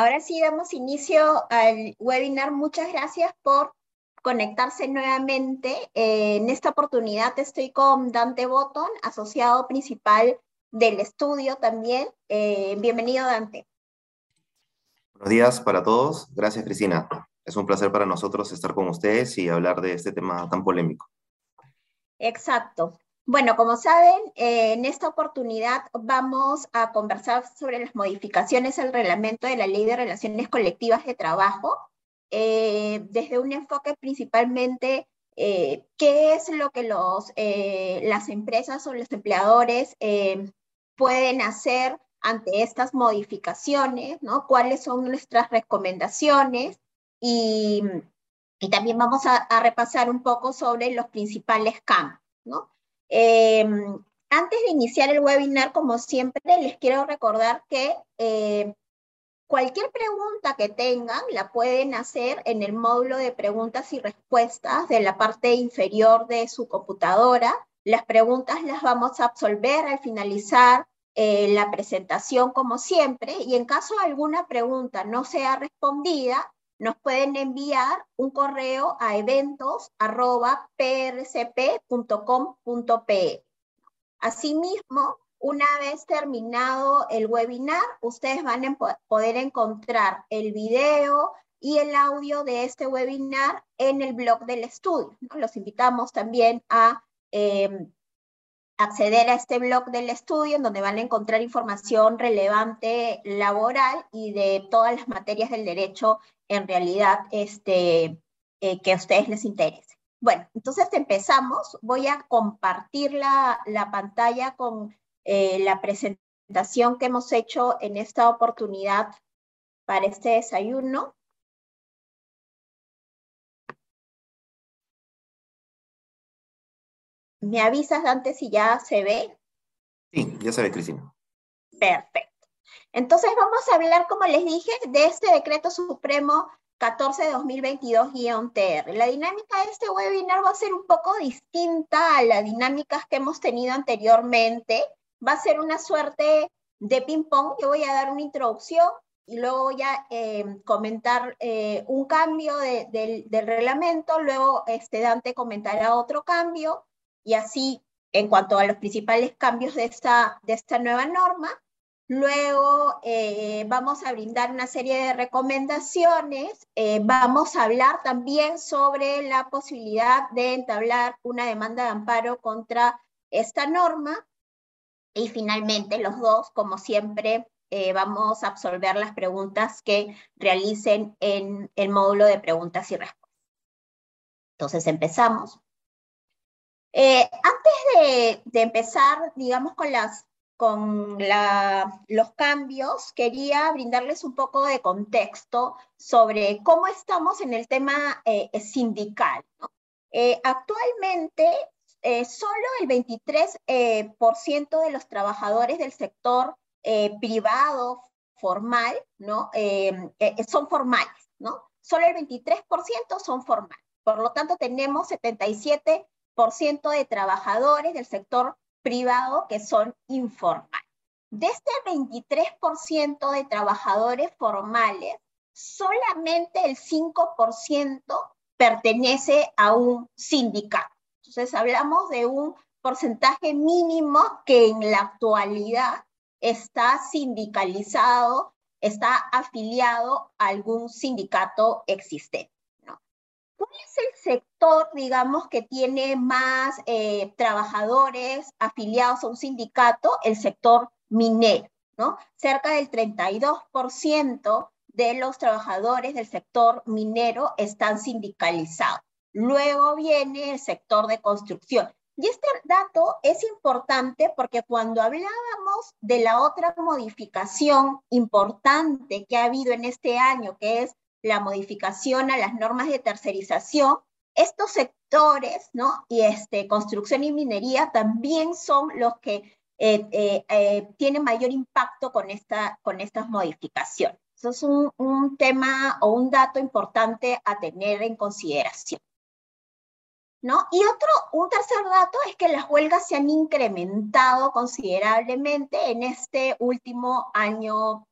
Ahora sí damos inicio al webinar. Muchas gracias por conectarse nuevamente. Eh, en esta oportunidad estoy con Dante Botton, asociado principal del estudio también. Eh, bienvenido, Dante. Buenos días para todos. Gracias, Cristina. Es un placer para nosotros estar con ustedes y hablar de este tema tan polémico. Exacto. Bueno, como saben, eh, en esta oportunidad vamos a conversar sobre las modificaciones al reglamento de la Ley de Relaciones Colectivas de Trabajo, eh, desde un enfoque principalmente eh, qué es lo que los, las empresas o los empleadores pueden hacer ante estas modificaciones, ¿no? ¿Cuáles son nuestras recomendaciones? Y, y también vamos a, a repasar un poco sobre los principales cambios, ¿no? Eh, antes de iniciar el webinar, como siempre, les quiero recordar que eh, cualquier pregunta que tengan la pueden hacer en el módulo de preguntas y respuestas de la parte inferior de su computadora. Las preguntas las vamos a absolver al finalizar eh, la presentación como siempre y en caso alguna pregunta no sea respondida, nos pueden enviar un correo a eventos.prcp.com.pe. Asimismo, una vez terminado el webinar, ustedes van a poder encontrar el video y el audio de este webinar en el blog del estudio. Los invitamos también a em, acceder a este blog del estudio en donde van a encontrar información relevante laboral y de todas las materias del derecho en realidad este, eh, que a ustedes les interese. Bueno, entonces empezamos. Voy a compartir la, la pantalla con eh, la presentación que hemos hecho en esta oportunidad para este desayuno. ¿Me avisas, Dante, si ya se ve? Sí, ya se ve, Cristina. Perfecto. Entonces vamos a hablar, como les dije, de este decreto supremo 14 de 2022-TR. La dinámica de este webinar va a ser un poco distinta a las dinámicas que hemos tenido anteriormente. Va a ser una suerte de ping-pong. Yo voy a dar una introducción y luego voy a eh, comentar eh, un cambio del reglamento, luego este Dante comentará otro cambio y así en cuanto a los principales cambios de esta, de esta nueva norma. Luego eh, vamos a brindar una serie de recomendaciones. Eh, vamos a hablar también sobre la posibilidad de entablar una demanda de amparo contra esta norma. Y finalmente, los dos, como siempre, eh, vamos a absolver las preguntas que realicen en el módulo de preguntas y respuestas. Entonces, empezamos. Antes de, empezar, digamos, con, las, con los cambios, quería brindarles un poco de contexto sobre cómo estamos en el tema eh, sindical. Eh, actualmente, solo el 23% de los trabajadores del sector privado formal ¿no? son formales, ¿no? Solo el 23% son formales. Por lo tanto, tenemos 77 de trabajadores del sector privado que son informales. De este 23% de trabajadores formales, solamente el 5% pertenece a un sindicato. Entonces hablamos de un porcentaje mínimo que en la actualidad está sindicalizado, está afiliado a algún sindicato existente. ¿Cuál es el sector, digamos, que tiene más eh, trabajadores afiliados a un sindicato? El sector minero, ¿no? Cerca del 32% de los trabajadores del sector minero están sindicalizados. Luego viene el sector de construcción. Y este dato es importante porque cuando hablábamos de la otra modificación importante que ha habido en este año, que es la modificación a las normas de tercerización, estos sectores, ¿no? Y este, construcción y minería también son los que eh, eh, eh, tienen mayor impacto con, esta, con estas modificaciones. Eso es un, un tema o un dato importante a tener en consideración. ¿No? Y otro, un tercer dato es que las huelgas se han incrementado considerablemente en este último año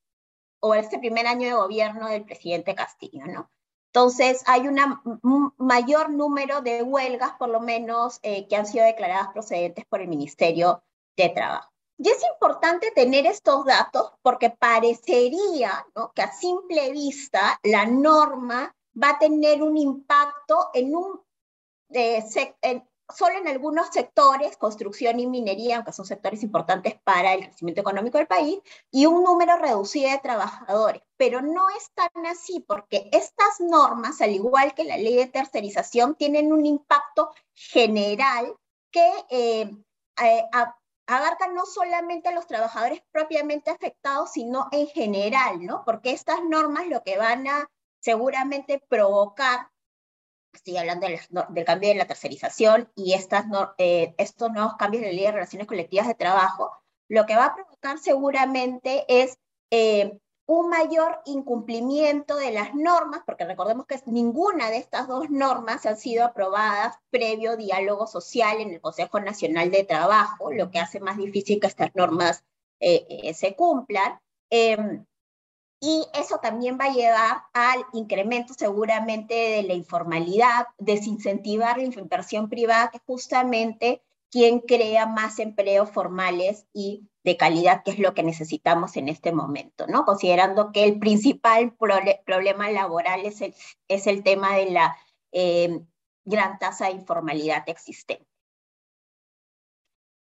o este primer año de gobierno del presidente Castillo, ¿no? Entonces, hay un mayor número de huelgas, por lo menos, eh, que han sido declaradas procedentes por el Ministerio de Trabajo. Y es importante tener estos datos porque parecería que a simple vista la norma va a tener un impacto en un, eh, solo en algunos sectores, construcción y minería, aunque son sectores importantes para el crecimiento económico del país, y un número reducido de trabajadores. Pero no es tan así, porque estas normas, al igual que la ley de tercerización, tienen un impacto general que eh, eh, abarca no solamente a los trabajadores propiamente afectados, sino en general, ¿no? Porque estas normas lo que van a seguramente provocar estoy hablando del, cambio de la tercerización y estas, eh, estos nuevos cambios de la ley de relaciones colectivas de trabajo, lo que va a provocar seguramente es eh, un mayor incumplimiento de las normas, porque recordemos que ninguna de estas dos normas han sido aprobadas previo diálogo social en el Consejo Nacional de Trabajo, lo que hace más difícil que estas normas eh, se cumplan. Y eso también va a llevar al incremento seguramente de la informalidad, desincentivar la inversión privada, que justamente quien crea más empleos formales y de calidad, que es lo que necesitamos en este momento, ¿no? Considerando que el principal problema laboral es el, es el tema de la eh, gran tasa de informalidad existente.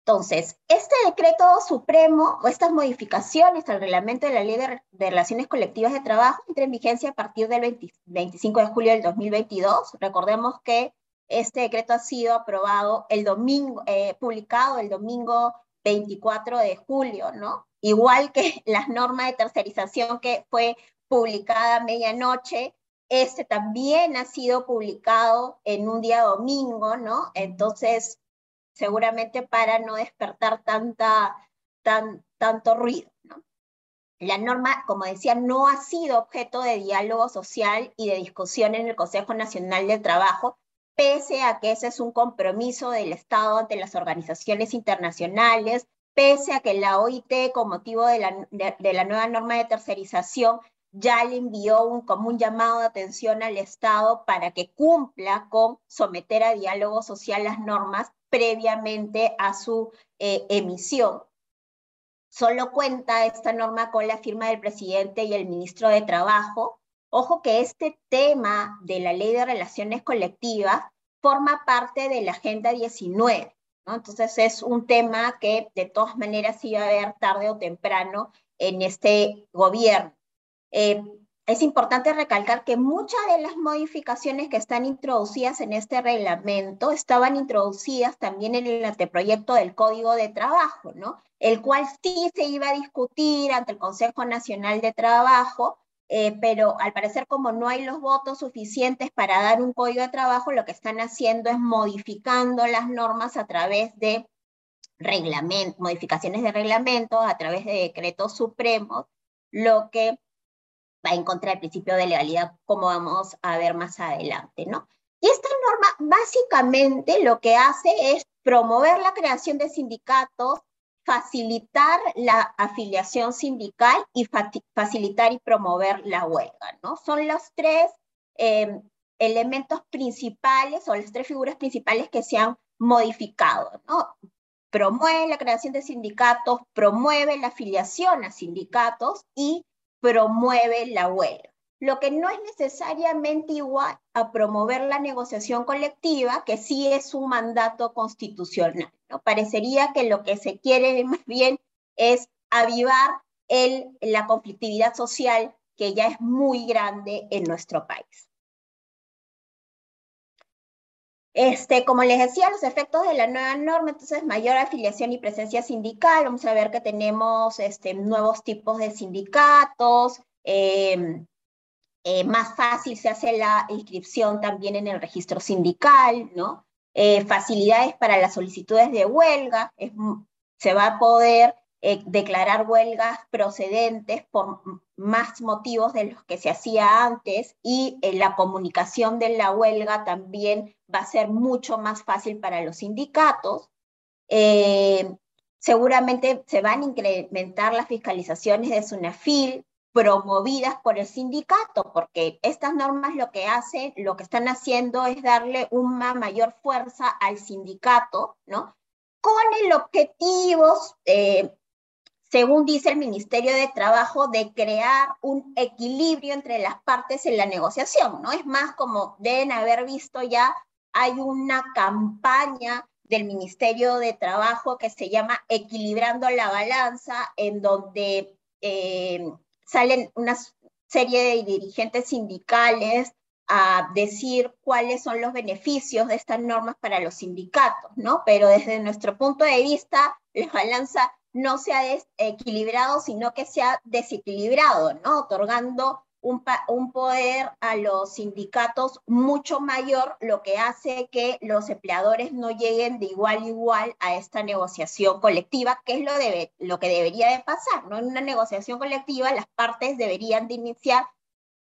Entonces, este decreto supremo o estas modificaciones al reglamento de la Ley de, Relaciones Colectivas de Trabajo entra en vigencia a partir del 25 de julio del 2022. Recordemos que este decreto ha sido aprobado el domingo, eh, publicado el domingo 24 de julio, ¿no? Igual que la norma de tercerización que fue publicada a medianoche, este también ha sido publicado en un día domingo, ¿no? Entonces, seguramente para no despertar tanta, tan, tanto ruido. La norma, como decía, no ha sido objeto de diálogo social y de discusión en el Consejo Nacional del Trabajo, pese a que ese es un compromiso del Estado ante las organizaciones internacionales, pese a que la OIT, con motivo de la, de, la nueva norma de tercerización, ya le envió un, como un llamado de atención al Estado para que cumpla con someter a diálogo social las normas previamente a su eh, emisión. Solo cuenta esta norma con la firma del presidente y el ministro de Trabajo. Ojo que este tema de la ley de relaciones colectivas forma parte de la Agenda 19. ¿no? Entonces es un tema que de todas maneras iba a haber tarde o temprano en este gobierno. Eh, es importante recalcar que muchas de las modificaciones que están introducidas en este reglamento estaban introducidas también en el anteproyecto del Código de Trabajo, ¿no? El cual sí se iba a discutir ante el Consejo Nacional de Trabajo, eh, pero al parecer como no hay los votos suficientes para dar un código de trabajo, lo que están haciendo es modificando las normas a través de modificaciones de reglamentos, a través de decretos supremos, lo que va en contra del principio de legalidad, como vamos a ver más adelante, ¿no? Y esta norma básicamente lo que hace es promover la creación de sindicatos, facilitar la afiliación sindical y facilitar y promover la huelga, ¿no? Son los tres em, elementos principales o las tres figuras principales que se han modificado, ¿no? Promueve la creación de sindicatos, promueve la afiliación a sindicatos y promueve la huelga, lo que no es necesariamente igual a promover la negociación colectiva, que sí es un mandato constitucional. ¿no? Parecería que lo que se quiere más bien es avivar el, la conflictividad social que ya es muy grande en nuestro país. Este, como les decía, los efectos de la nueva norma, entonces mayor afiliación y presencia sindical, vamos a ver que tenemos este, nuevos tipos de sindicatos, em, eh, más fácil se hace la inscripción también en el registro sindical, ¿no? Eh, facilidades para las solicitudes de huelga, se va a poder eh, declarar huelgas procedentes por más motivos de los que se hacía antes y la comunicación de la huelga también va a ser mucho más fácil para los sindicatos. Eh, seguramente se van a incrementar las fiscalizaciones de SUNAFIL, promovidas por el sindicato, porque estas normas lo que hacen, lo que están haciendo es darle una mayor fuerza al sindicato, ¿no? Con el objetivo, eh, según dice el Ministerio de Trabajo, de crear un equilibrio entre las partes en la negociación, ¿no? Es más, como deben haber visto ya, hay una campaña del Ministerio de Trabajo que se llama Equilibrando la Balanza, en donde eh, salen una serie de dirigentes sindicales a decir cuáles son los beneficios de estas normas para los sindicatos, ¿no? Pero desde nuestro punto de vista, la balanza no se ha equilibrado, sino que se ha desequilibrado, ¿no? Otorgando un, poder a los sindicatos mucho mayor, lo que hace que los empleadores no lleguen de igual a igual a esta negociación colectiva, que es lo, lo que debería de pasar, ¿no? En una negociación colectiva las partes deberían de iniciar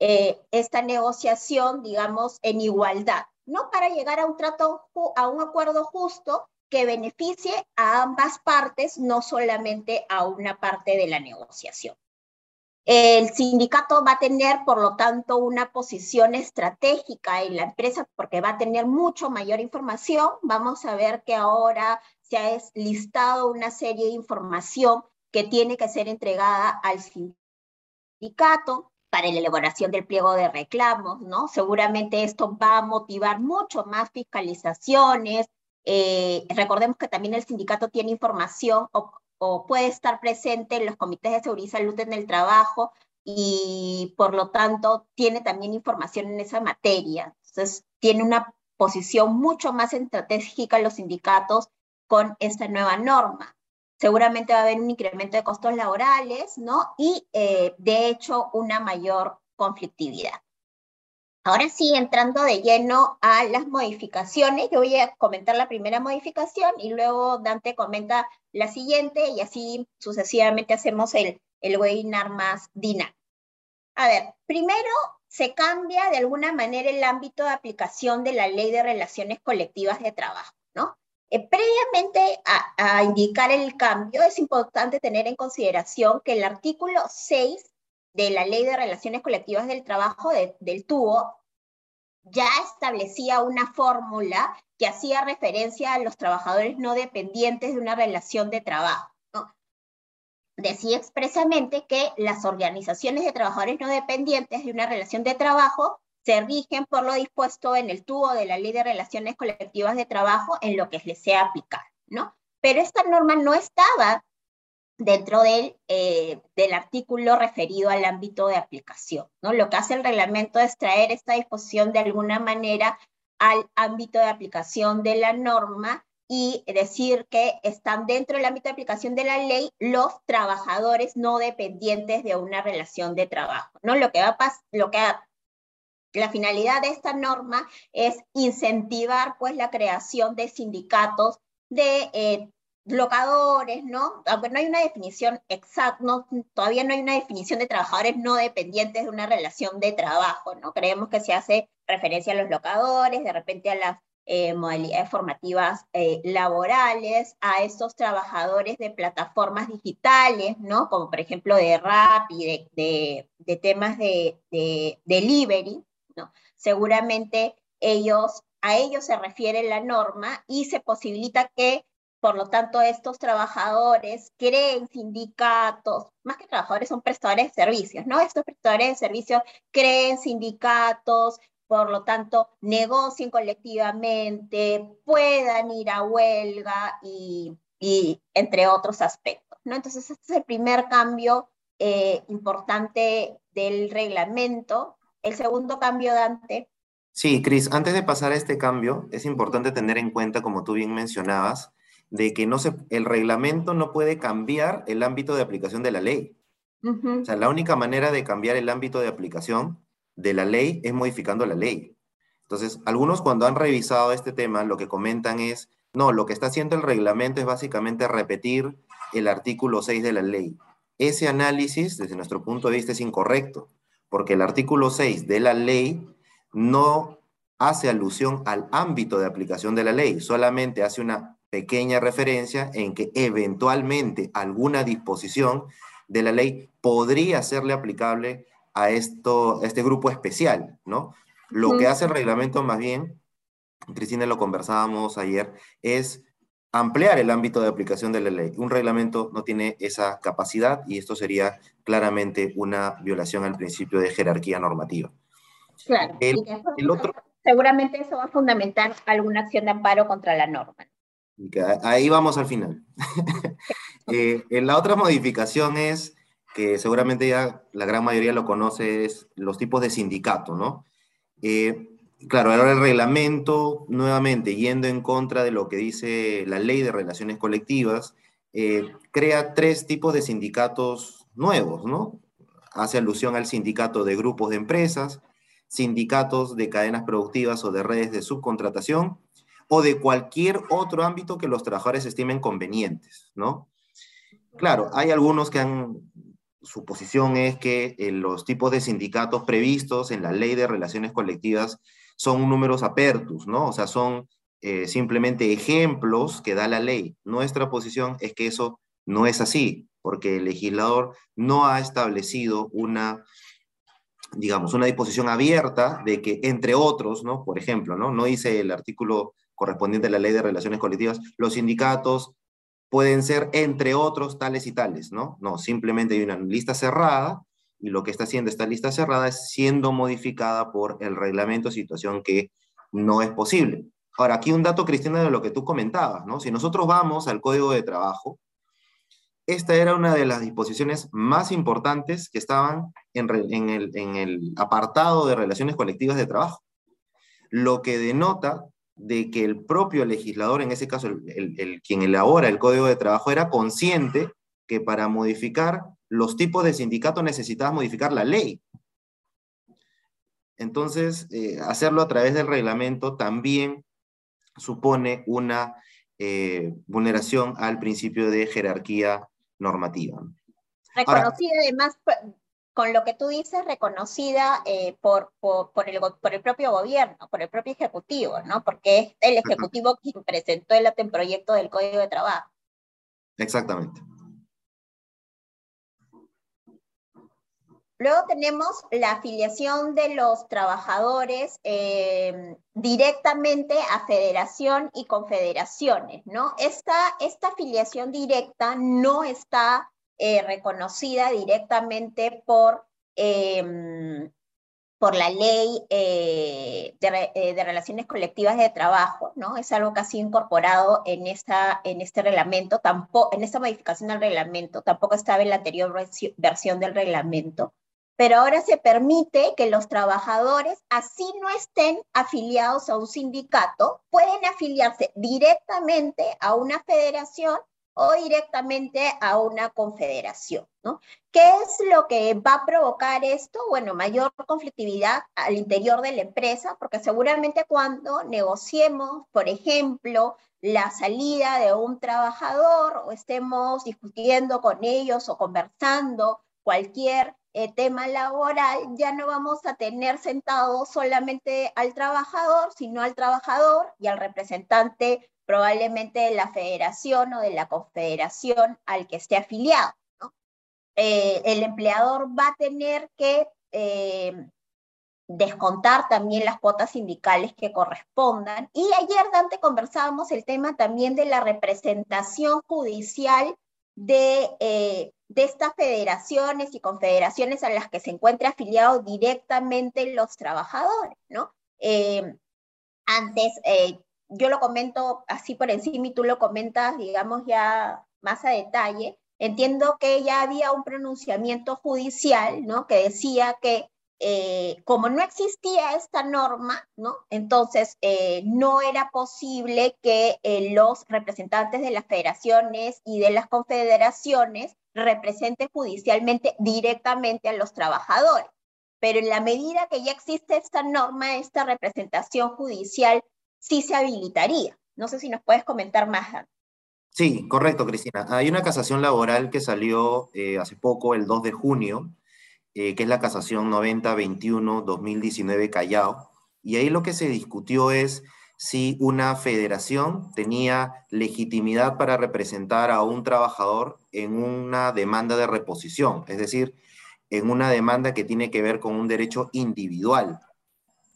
eh, esta negociación, digamos, en igualdad, ¿no? Para llegar a un trato, a un acuerdo justo que beneficie a ambas partes, no solamente a una parte de la negociación. El sindicato va a tener, por lo tanto, una posición estratégica en la empresa porque va a tener mucho mayor información. Vamos a ver que ahora se ha listado una serie de información que tiene que ser entregada al sindicato para la elaboración del pliego de reclamos, ¿no? Seguramente esto va a motivar mucho más fiscalizaciones. Eh, recordemos que también el sindicato tiene información o puede estar presente en los comités de seguridad y salud en el trabajo y por lo tanto tiene también información en esa materia. Entonces, tiene una posición mucho más estratégica los sindicatos con esta nueva norma. Seguramente va a haber un incremento de costos laborales, ¿no? Y eh, de hecho una mayor conflictividad. Ahora sí, entrando de lleno a las modificaciones, yo voy a comentar la primera modificación y luego Dante comenta la siguiente y así sucesivamente hacemos el, el webinar más dinámico. A ver, primero se cambia de alguna manera el ámbito de aplicación de la ley de relaciones colectivas de trabajo, ¿no? Eh, previamente a, indicar el cambio, es importante tener en consideración que el artículo 6 de la Ley de Relaciones Colectivas del Trabajo del TUO ya establecía una fórmula que hacía referencia a los trabajadores no dependientes de una relación de trabajo. Decía expresamente que las organizaciones de trabajadores no dependientes de una relación de trabajo se rigen por lo dispuesto en el tubo de la Ley de Relaciones Colectivas de Trabajo en lo que les sea aplicar, ¿no? Pero esta norma no estaba dentro del, eh, del artículo referido al ámbito de aplicación. ¿no? Lo que hace el reglamento es traer esta disposición de alguna manera al ámbito de aplicación de la norma y decir que están dentro del ámbito de aplicación de la ley los trabajadores no dependientes de una relación de trabajo. ¿no? Lo que va a lo que la finalidad de esta norma es incentivar pues la creación de sindicatos de eh, locadores, ¿no? Aunque no hay una definición exacta, todavía no hay una definición de trabajadores no dependientes de una relación de trabajo, ¿no? Creemos que se hace referencia a los locadores, de repente a las eh, modalidades formativas eh, laborales, a estos trabajadores de plataformas digitales, ¿no? Como por ejemplo de rap y de, de temas de, delivery, ¿no? Seguramente ellos, a ellos se refiere la norma y se posibilita que por lo tanto, estos trabajadores creen sindicatos, más que trabajadores son prestadores de servicios, ¿no? Estos prestadores de servicios creen sindicatos, por lo tanto, negocien colectivamente, puedan ir a huelga y, entre otros aspectos, ¿no? Entonces, este es el primer cambio eh, importante del reglamento. El segundo cambio, Dante. Sí, Cris, antes de pasar a este cambio, es importante tener en cuenta, como tú bien mencionabas, de que no se, el reglamento no puede cambiar el ámbito de aplicación de la ley. O sea, la única manera de cambiar el ámbito de aplicación de la ley es modificando la ley. Entonces, algunos cuando han revisado este tema, lo que comentan es, no, lo que está haciendo el reglamento es básicamente repetir el artículo 6 de la ley. Ese análisis, desde nuestro punto de vista, es incorrecto, porque el artículo 6 de la ley no hace alusión al ámbito de aplicación de la ley, solamente hace una pequeña referencia en que eventualmente alguna disposición de la ley podría serle aplicable a, esto, este grupo especial, ¿no? Lo que hace el reglamento más bien, Cristina lo conversábamos ayer, es ampliar el ámbito de aplicación de la ley. Un reglamento no tiene esa capacidad y esto sería claramente una violación al principio de jerarquía normativa. Claro. El, otro, seguramente eso va a fundamentar alguna acción de amparo contra la norma. Ahí vamos al final. eh, la otra modificación es, que seguramente ya la gran mayoría lo conoce, es los tipos de sindicato, ¿no? Eh, claro, ahora el reglamento, nuevamente, yendo en contra de lo que dice la ley de relaciones colectivas, eh, crea tres tipos de sindicatos nuevos, ¿no? Hace alusión al sindicato de grupos de empresas, sindicatos de cadenas productivas o de redes de subcontratación, o de cualquier otro ámbito que los trabajadores estimen convenientes, ¿no? Claro, hay algunos que han, su posición es que eh, los tipos de sindicatos previstos en la ley de relaciones colectivas son números apertus, ¿no? O sea, son eh, simplemente ejemplos que da la ley. Nuestra posición es que eso no es así, porque el legislador no ha establecido una, digamos, una disposición abierta de que, entre otros, ¿no? Por ejemplo, ¿no? No dice el artículo correspondiente a la ley de relaciones colectivas, los sindicatos pueden ser, entre otros, tales y tales, ¿no? No, simplemente hay una lista cerrada y lo que está haciendo esta lista cerrada es siendo modificada por el reglamento, situación que no es posible. Ahora, aquí un dato, Cristina, de lo que tú comentabas, ¿no? Si nosotros vamos al Código de Trabajo, esta era una de las disposiciones más importantes que estaban en, en el apartado de relaciones colectivas de trabajo, lo que denota de que el propio legislador, en ese caso el, el, quien elabora el Código de Trabajo, era consciente que para modificar los tipos de sindicatos necesitabas modificar la ley. Entonces, eh, hacerlo a través del reglamento también supone una eh, vulneración al principio de jerarquía normativa. Reconocida además, con lo que tú dices, reconocida eh, por, por, por, el, por, el, propio gobierno, por el propio ejecutivo, ¿no? Porque es el ejecutivo quien presentó el anteproyecto del Código de Trabajo. Exactamente. Luego tenemos la afiliación de los trabajadores eh, directamente a federación y confederaciones, ¿no? Esta, esta afiliación directa no está eh, reconocida directamente por, em, por la ley eh, de, relaciones colectivas de trabajo, ¿no? Es algo que ha sido incorporado en, esta, en este reglamento, tampoco, en esta modificación del reglamento, tampoco estaba en la anterior versión del reglamento pero ahora se permite que los trabajadores, así no estén afiliados a un sindicato, pueden afiliarse directamente a una federación o directamente a una confederación, ¿no? ¿Qué es lo que va a provocar esto? Bueno, mayor conflictividad al interior de la empresa, porque seguramente cuando negociemos, por ejemplo, la salida de un trabajador o estemos discutiendo con ellos o conversando cualquier eh, tema laboral, ya no vamos a tener sentado solamente al trabajador, sino al trabajador y al representante probablemente de la federación o de la confederación al que esté afiliado. Eh, el empleador va a tener que eh, descontar también las cuotas sindicales que correspondan. Y ayer, Dante, conversábamos el tema también de la representación judicial de de estas federaciones y confederaciones a las que se encuentra afiliado directamente los trabajadores, ¿no? Eh, antes, eh, yo lo comento así por encima y tú lo comentas, digamos, ya más a detalle. Entiendo que ya había un pronunciamiento judicial, ¿no? Que decía que eh, como no existía esta norma, ¿no? Entonces no era posible que los representantes de las federaciones y de las confederaciones represente judicialmente directamente a los trabajadores. Pero en la medida que ya existe esta norma, esta representación judicial sí se habilitaría. No sé si nos puedes comentar más. Sí, correcto, Cristina. Hay una casación laboral que salió eh, hace poco, el 2 de junio, eh, que es la casación 90-21-2019 Callao. Y ahí lo que se discutió es si una federación tenía legitimidad para representar a un trabajador en una demanda de reposición, es decir, en una demanda que tiene que ver con un derecho individual,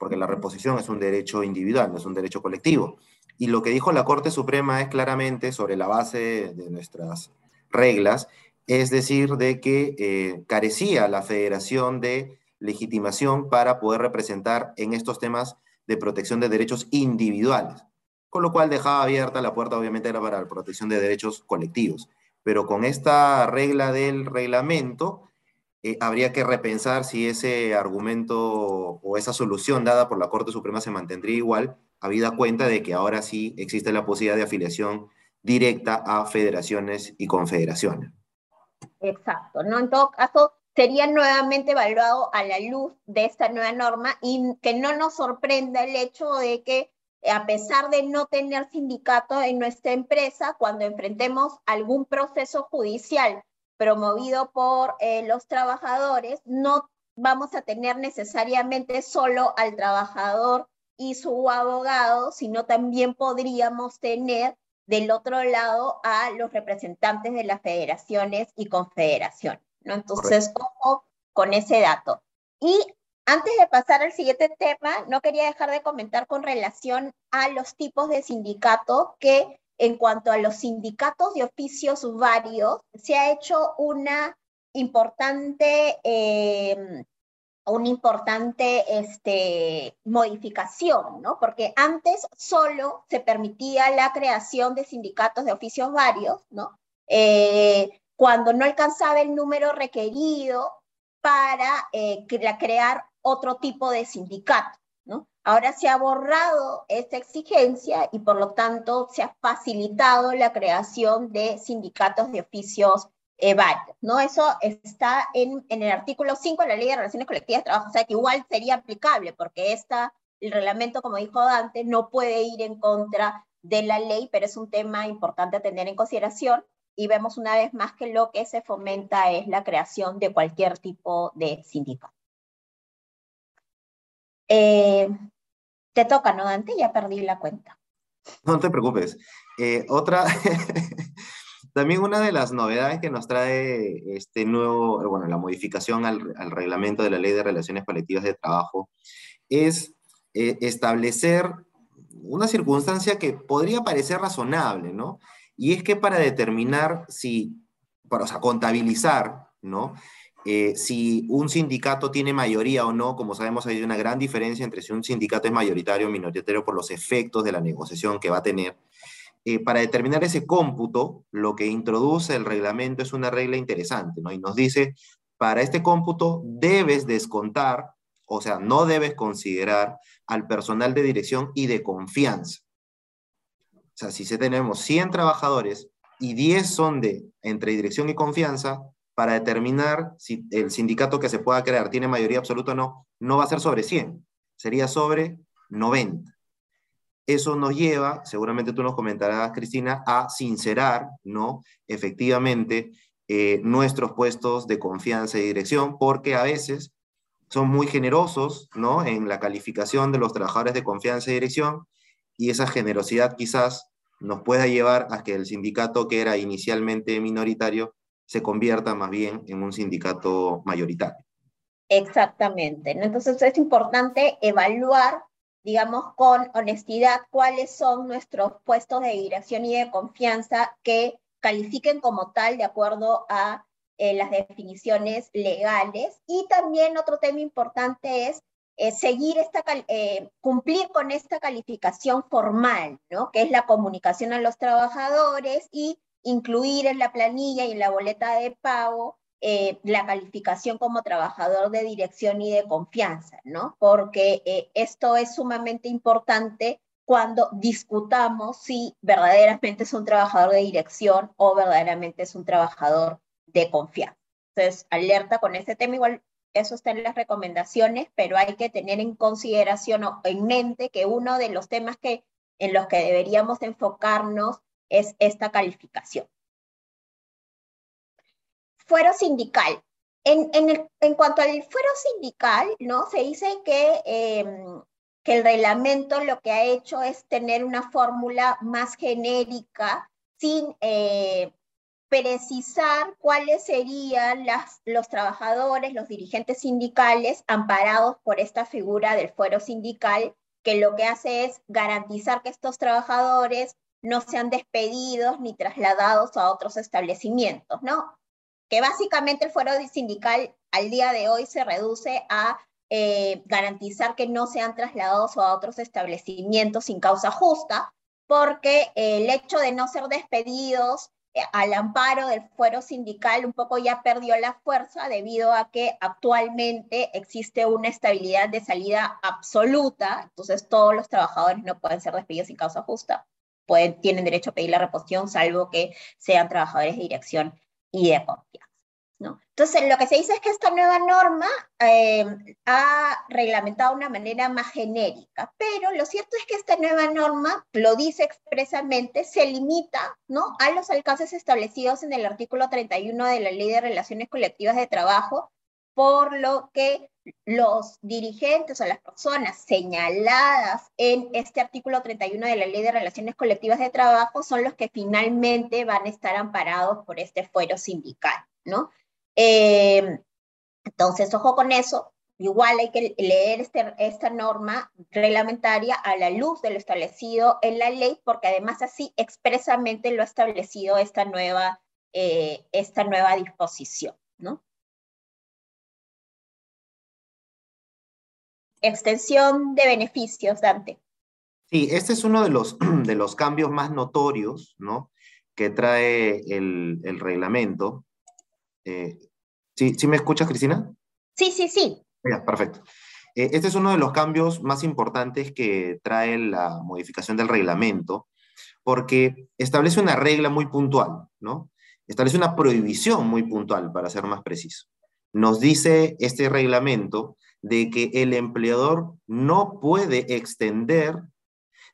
porque la reposición es un derecho individual, no es un derecho colectivo. Y lo que dijo la Corte Suprema es claramente sobre la base de nuestras reglas, es decir, de que eh, carecía la federación de legitimación para poder representar en estos temas de protección de derechos individuales, con lo cual dejaba abierta la puerta obviamente era para la protección de derechos colectivos. Pero con esta regla del reglamento, eh, habría que repensar si ese argumento o esa solución dada por la Corte Suprema se mantendría igual, habida cuenta de que ahora sí existe la posibilidad de afiliación directa a federaciones y confederaciones. Exacto, ¿no? En todo caso, sería nuevamente evaluado a la luz de esta nueva norma y que no nos sorprenda el hecho de que a pesar de no tener sindicato en nuestra empresa, cuando enfrentemos algún proceso judicial promovido por eh, los trabajadores, no vamos a tener necesariamente solo al trabajador y su abogado, sino también podríamos tener del otro lado a los representantes de las federaciones y confederaciones. ¿no? Entonces, ojo con ese dato. Y antes de pasar al siguiente tema, no quería dejar de comentar con relación a los tipos de sindicato que en cuanto a los sindicatos de oficios varios, se ha hecho una importante, eh, una importante este, modificación, ¿no? Porque antes solo se permitía la creación de sindicatos de oficios varios, ¿no? Eh, cuando no alcanzaba el número requerido para eh, crear otro tipo de sindicato. Ahora se ha borrado esta exigencia y por lo tanto se ha facilitado la creación de sindicatos de oficios eh, varios. ¿no? Eso está en, en, el artículo 5 de la Ley de Relaciones Colectivas de Trabajo, o sea que igual sería aplicable porque esta, el reglamento, como dijo Dante, no puede ir en contra de la ley, pero es un tema importante a tener en consideración y vemos una vez más que lo que se fomenta es la creación de cualquier tipo de sindicato. Eh, te toca, ¿no, Dante? Ya perdí la cuenta. No te preocupes. Eh, otra, también una de las novedades que nos trae este nuevo, bueno, la modificación al, reglamento de la Ley de Relaciones Colectivas de Trabajo es eh, establecer una circunstancia que podría parecer razonable, ¿no? Y es que para determinar si, para, o sea, contabilizar, ¿no? Eh, si un sindicato tiene mayoría o no, como sabemos hay una gran diferencia entre si un sindicato es mayoritario o minoritario por los efectos de la negociación que va a tener. Eh, para determinar ese cómputo, lo que introduce el reglamento es una regla interesante, ¿no? Y nos dice, para este cómputo debes descontar, o sea, no debes considerar al personal de dirección y de confianza. O sea, si tenemos 100 trabajadores y 10 son de entre dirección y confianza, para determinar si el sindicato que se pueda crear tiene mayoría absoluta o no, no va a ser sobre 100, sería sobre 90. Eso nos lleva, seguramente tú nos comentarás, Cristina, a sincerar, ¿no? Efectivamente, eh, nuestros puestos de confianza y dirección, porque a veces son muy generosos, ¿no? En la calificación de los trabajadores de confianza y dirección, y esa generosidad quizás nos pueda llevar a que el sindicato que era inicialmente minoritario se convierta más bien en un sindicato mayoritario. Exactamente. Entonces es importante evaluar, digamos, con honestidad cuáles son nuestros puestos de dirección y de confianza que califiquen como tal de acuerdo a eh, las definiciones legales. Y también otro tema importante es eh, seguir esta, eh, cumplir con esta calificación formal, ¿no? que es la comunicación a los trabajadores y incluir en la planilla y en la boleta de pago eh, la calificación como trabajador de dirección y de confianza, ¿no? Porque esto es sumamente importante cuando discutamos si verdaderamente es un trabajador de dirección o verdaderamente es un trabajador de confianza. Entonces, alerta con este tema, igual eso está en las recomendaciones, pero hay que tener en consideración o en mente que uno de los temas que, en los que deberíamos enfocarnos es esta calificación. Fuero sindical. En, en, en cuanto al fuero sindical, ¿no? se dice que em, que el reglamento lo que ha hecho es tener una fórmula más genérica sin eh, precisar cuáles serían las, los trabajadores, los dirigentes sindicales amparados por esta figura del fuero sindical, que lo que hace es garantizar que estos trabajadores no sean despedidos ni trasladados a otros establecimientos, ¿no? Que básicamente el fuero sindical al día de hoy se reduce a eh, garantizar que no sean trasladados a otros establecimientos sin causa justa, porque el hecho de no ser despedidos eh, al amparo del fuero sindical un poco ya perdió la fuerza debido a que actualmente existe una estabilidad de salida absoluta, entonces todos los trabajadores no pueden ser despedidos sin causa justa, pueden, tienen derecho a pedir la reposición salvo que sean trabajadores de dirección y de confianza. Entonces, lo que se dice es que esta nueva norma eh, ha reglamentado de una manera más genérica, pero lo cierto es que esta nueva norma, lo dice expresamente, se limita ¿no? a los alcances establecidos en el artículo 31 de la Ley de Relaciones Colectivas de Trabajo, por lo que los dirigentes o las personas señaladas en este artículo 31 de la Ley de Relaciones Colectivas de Trabajo son los que finalmente van a estar amparados por este fuero sindical, ¿no? Eh, entonces, ojo con eso. Igual hay que leer este, esta norma reglamentaria a la luz de lo establecido en la ley, porque además así expresamente lo ha establecido esta nueva, eh, esta nueva disposición. ¿no? Extensión de beneficios, Dante. Sí, este es uno de los, de los cambios más notorios ¿no? que trae el, el reglamento eh, ¿sí, ¿Sí me escuchas, Cristina? Sí, sí, sí. perfecto. Eh, este es uno de los cambios más importantes que trae la modificación del reglamento, porque establece una regla muy puntual, ¿no? Establece una prohibición muy puntual, para ser más preciso. Nos dice este reglamento de que el empleador no puede extender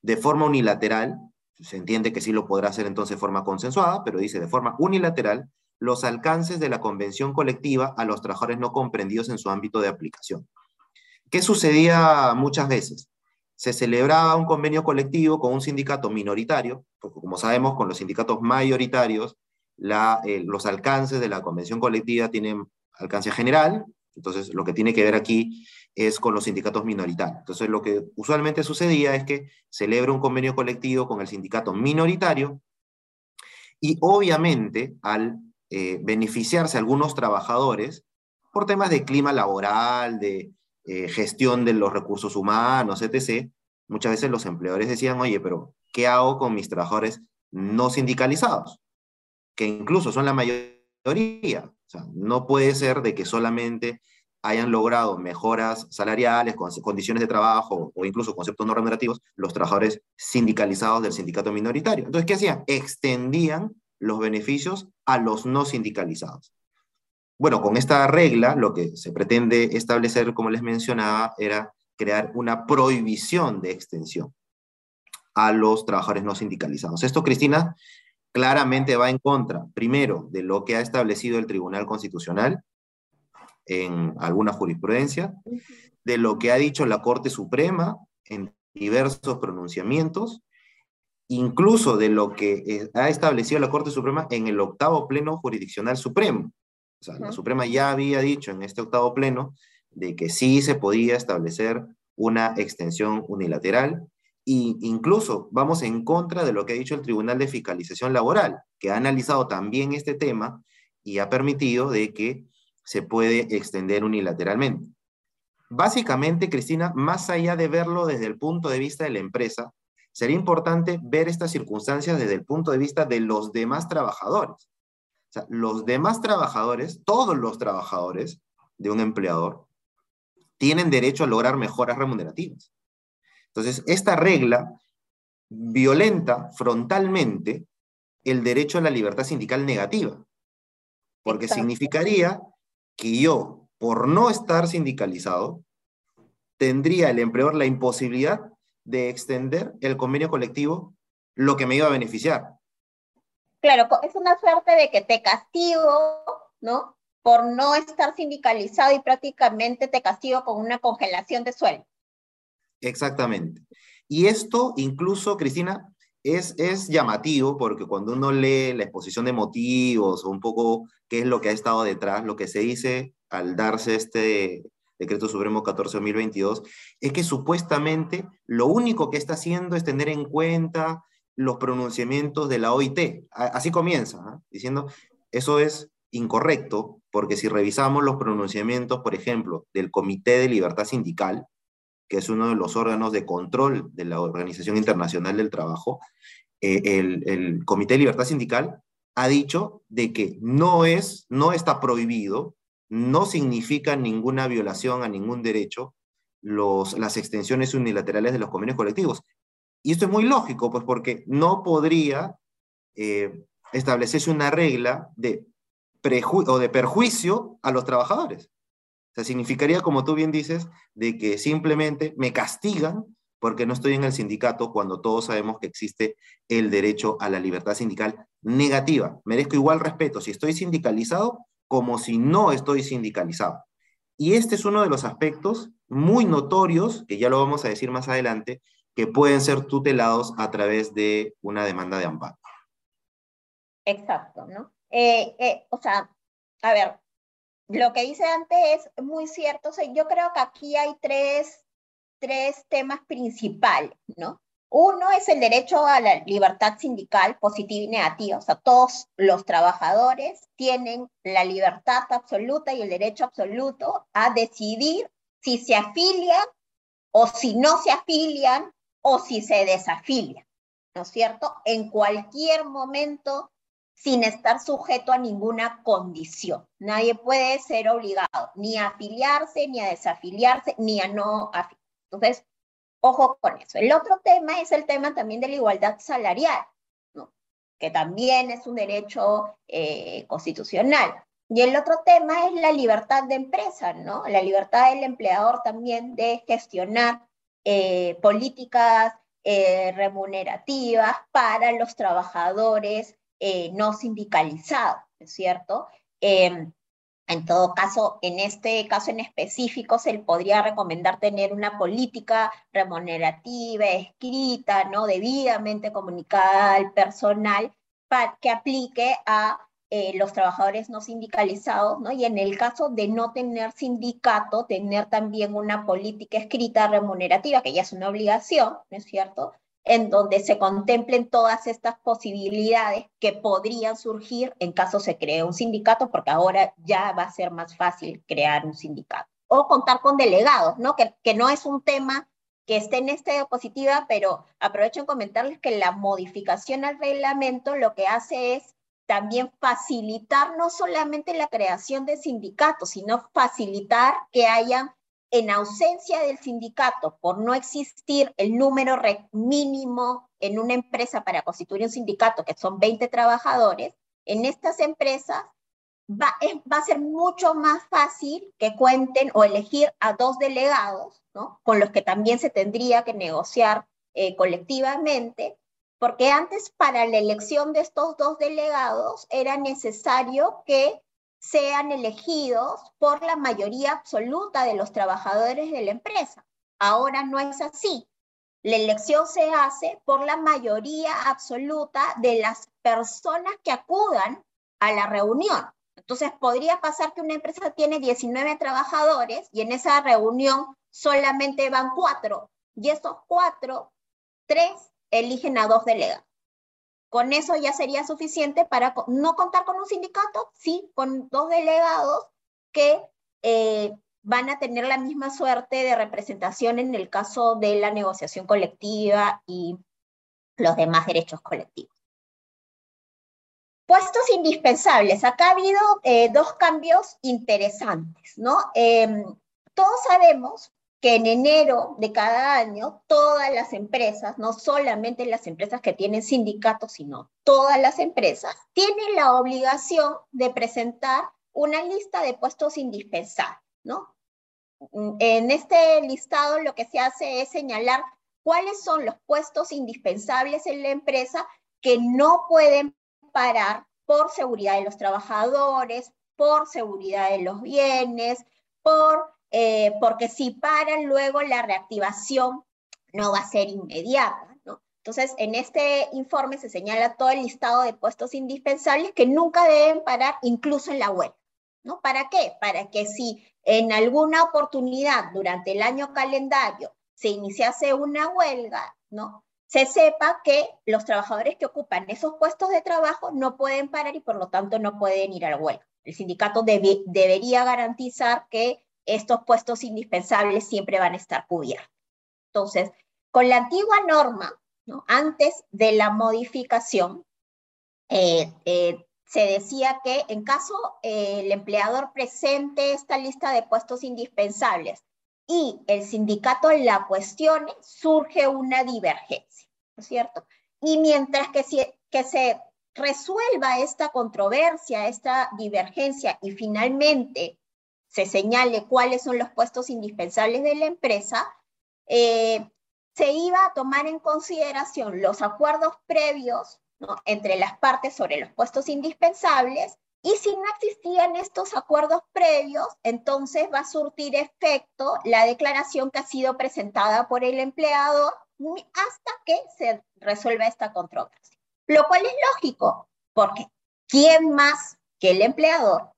de forma unilateral, se entiende que sí lo podrá hacer entonces de forma consensuada, pero dice de forma unilateral, los alcances de la convención colectiva a los trabajadores no comprendidos en su ámbito de aplicación. ¿Qué sucedía muchas veces? Se celebraba un convenio colectivo con un sindicato minoritario, porque como sabemos, con los sindicatos mayoritarios, eh, los alcances de la convención colectiva tienen alcance general, entonces lo que tiene que ver aquí es con los sindicatos minoritarios. Entonces lo que usualmente sucedía es que celebra un convenio colectivo con el sindicato minoritario y obviamente al eh, beneficiarse algunos trabajadores por temas de clima laboral, de eh, gestión de los recursos humanos, etc. Muchas veces los empleadores decían, oye, pero ¿qué hago con mis trabajadores no sindicalizados? Que incluso son la mayoría. O sea, no puede ser de que solamente hayan logrado mejoras salariales, condiciones de trabajo o incluso conceptos no remunerativos los trabajadores sindicalizados del sindicato minoritario. Entonces, ¿qué hacían? Extendían los beneficios a los no sindicalizados. Bueno, con esta regla lo que se pretende establecer, como les mencionaba, era crear una prohibición de extensión a los trabajadores no sindicalizados. Esto, Cristina, claramente va en contra, primero, de lo que ha establecido el Tribunal Constitucional en alguna jurisprudencia, de lo que ha dicho la Corte Suprema en diversos pronunciamientos, incluso de lo que eh, ha establecido la Corte Suprema en el octavo pleno jurisdiccional supremo. O sea, la Suprema ya había dicho en este octavo pleno de que sí se podía establecer una extensión unilateral e incluso vamos en contra de lo que ha dicho el Tribunal de Fiscalización Laboral, que ha analizado también este tema y ha permitido de que se puede extender unilateralmente. Básicamente, Cristina, más allá de verlo desde el punto de vista de la empresa, sería importante ver estas circunstancias desde el punto de vista de los demás trabajadores. O sea, los demás trabajadores, todos los trabajadores de un empleador, tienen derecho a lograr mejoras remunerativas. Entonces, esta regla violenta frontalmente el derecho a la libertad sindical negativa, porque significaría que yo, por no estar sindicalizado, tendría el empleador la imposibilidad de extender el convenio colectivo lo que me iba a beneficiar. Claro, es una suerte de que te castigo, ¿no? Por no estar sindicalizado y prácticamente te castigo con una congelación de sueldo. Exactamente. Y esto incluso, Cristina, es, es llamativo porque cuando uno lee la exposición de motivos o un poco qué es lo que ha estado detrás, lo que se dice al darse este Decreto Supremo 14.022, es que supuestamente lo único que está haciendo es tener en cuenta los pronunciamientos de la OIT. Así comienza, ¿ah? diciendo, eso es incorrecto, porque si revisamos los pronunciamientos, por ejemplo, del Comité de Libertad Sindical, que es uno de los órganos de control de la Organización Internacional del Trabajo, eh, el, Comité de Libertad Sindical ha dicho de que no es, no está prohibido, no significa ninguna violación a ningún derecho las extensiones unilaterales de los convenios colectivos. Y esto es muy lógico, pues porque no podría eh, establecerse una regla de, o de perjuicio a los trabajadores. Sea, significaría, como tú bien dices, de que simplemente me castigan porque no estoy en el sindicato cuando todos sabemos que existe el derecho a la libertad sindical negativa. Merezco igual respeto si estoy sindicalizado como si no estoy sindicalizado. Y este es uno de los aspectos muy notorios, que ya lo vamos a decir más adelante, que pueden ser tutelados a través de una demanda de amparo. Exacto, ¿no? Eh, eh, o sea, a ver, lo que dice antes es muy cierto. O yo creo que aquí hay tres, tres temas principales, ¿no? Uno es el derecho a la libertad sindical positiva y negativa. O sea, todos los trabajadores tienen la libertad absoluta y el derecho absoluto a decidir si se afilian o si no se afilian o si se desafilia, ¿no es cierto? En cualquier momento sin estar sujeto a ninguna condición. Nadie puede ser obligado ni a afiliarse, ni a desafiliarse, ni a no afiliarse. Entonces, ojo con eso. El otro tema es el tema también de la igualdad salarial, que también es un derecho eh, constitucional. Y el otro tema es la libertad de empresa, ¿no? La libertad del empleador también de gestionar eh, políticas eh, remunerativas para los trabajadores eh, no sindicalizados, ¿es cierto? Em, en todo caso, en este caso en específico, se podría recomendar tener una política remunerativa, escrita, ¿no? debidamente comunicada al personal para que aplique a eh, los trabajadores no sindicalizados, ¿no? Y en el caso de no tener sindicato, tener también una política escrita remunerativa, que ya es una obligación, ¿no es cierto? En donde se contemplen todas estas posibilidades que podrían surgir en caso se cree un sindicato, porque ahora ya va a ser más fácil crear un sindicato. O contar con delegados, ¿no? Que, que no es un tema que esté en esta diapositiva, pero aprovecho en comentarles que la modificación al reglamento lo que hace es también facilitar no solamente la creación de sindicatos, sino facilitar que haya, en ausencia del sindicato, por no existir el número mínimo en una empresa para constituir un sindicato, que son 20 trabajadores, en estas empresas va, a ser mucho más fácil que cuenten o elegir a dos delegados, ¿no? con los que también se tendría que negociar eh, colectivamente, porque antes para la elección de estos dos delegados era necesario que sean elegidos por la mayoría absoluta de los trabajadores de la empresa. Ahora no es así. La elección se hace por la mayoría absoluta de las personas que acudan a la reunión. Entonces, podría pasar que una empresa tiene 19 trabajadores y en esa reunión solamente van cuatro. Y esos cuatro, tres eligen a dos delegados. Con eso ya sería suficiente para no contar con un sindicato, sí, con dos delegados que eh, van a tener la misma suerte de representación en el caso de la negociación colectiva y los demás derechos colectivos. Puestos indispensables. Acá ha habido eh, dos cambios interesantes, ¿no? Em, todos sabemos que en enero de cada año todas las empresas, no solamente las empresas que tienen sindicatos, sino todas las empresas, tienen la obligación de presentar una lista de puestos indispensables, ¿no? En este listado lo que se hace es señalar cuáles son los puestos indispensables en la empresa que no pueden parar por seguridad de los trabajadores, por seguridad de los bienes, por eh, porque si paran luego la reactivación no va a ser inmediata. Entonces, en este informe se señala todo el listado de puestos indispensables que nunca deben parar, incluso en la huelga, ¿no? ¿Para qué? Para que si en alguna oportunidad durante el año calendario se iniciase una huelga, ¿no? Se sepa que los trabajadores que ocupan esos puestos de trabajo no pueden parar y por lo tanto no pueden ir a la huelga. El sindicato debería garantizar que estos puestos indispensables siempre van a estar cubiertos. Entonces, con la antigua norma, ¿no? antes de la modificación, eh, eh, se decía que en caso eh, el empleador presente esta lista de puestos indispensables y el sindicato la cuestione, surge una divergencia, ¿no es cierto? Y mientras que se resuelva esta controversia, esta divergencia y finalmente se señale cuáles son los puestos indispensables de la empresa, eh, se iba a tomar en consideración los acuerdos previos entre las partes sobre los puestos indispensables y si no existían estos acuerdos previos, entonces va a surtir efecto la declaración que ha sido presentada por el empleador hasta que se resuelva esta controversia. Lo cual es lógico, porque ¿quién más que el empleador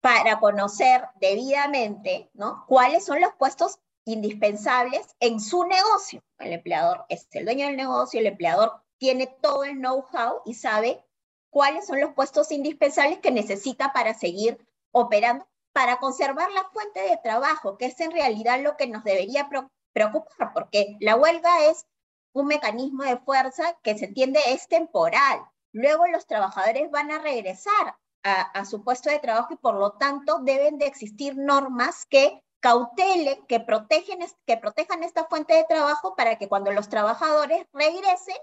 para conocer debidamente ¿no? cuáles son los puestos indispensables en su negocio? El empleador es el dueño del negocio, el empleador tiene todo el know-how y sabe cuáles son los puestos indispensables que necesita para seguir operando, para conservar la fuente de trabajo, que es en realidad lo que nos debería preocupar, porque la huelga es un mecanismo de fuerza que se entiende es temporal. Luego los trabajadores van a regresar a, su puesto de trabajo y por lo tanto deben de existir normas que cautelen, que, protegen, que protejan esta fuente de trabajo para que cuando los trabajadores regresen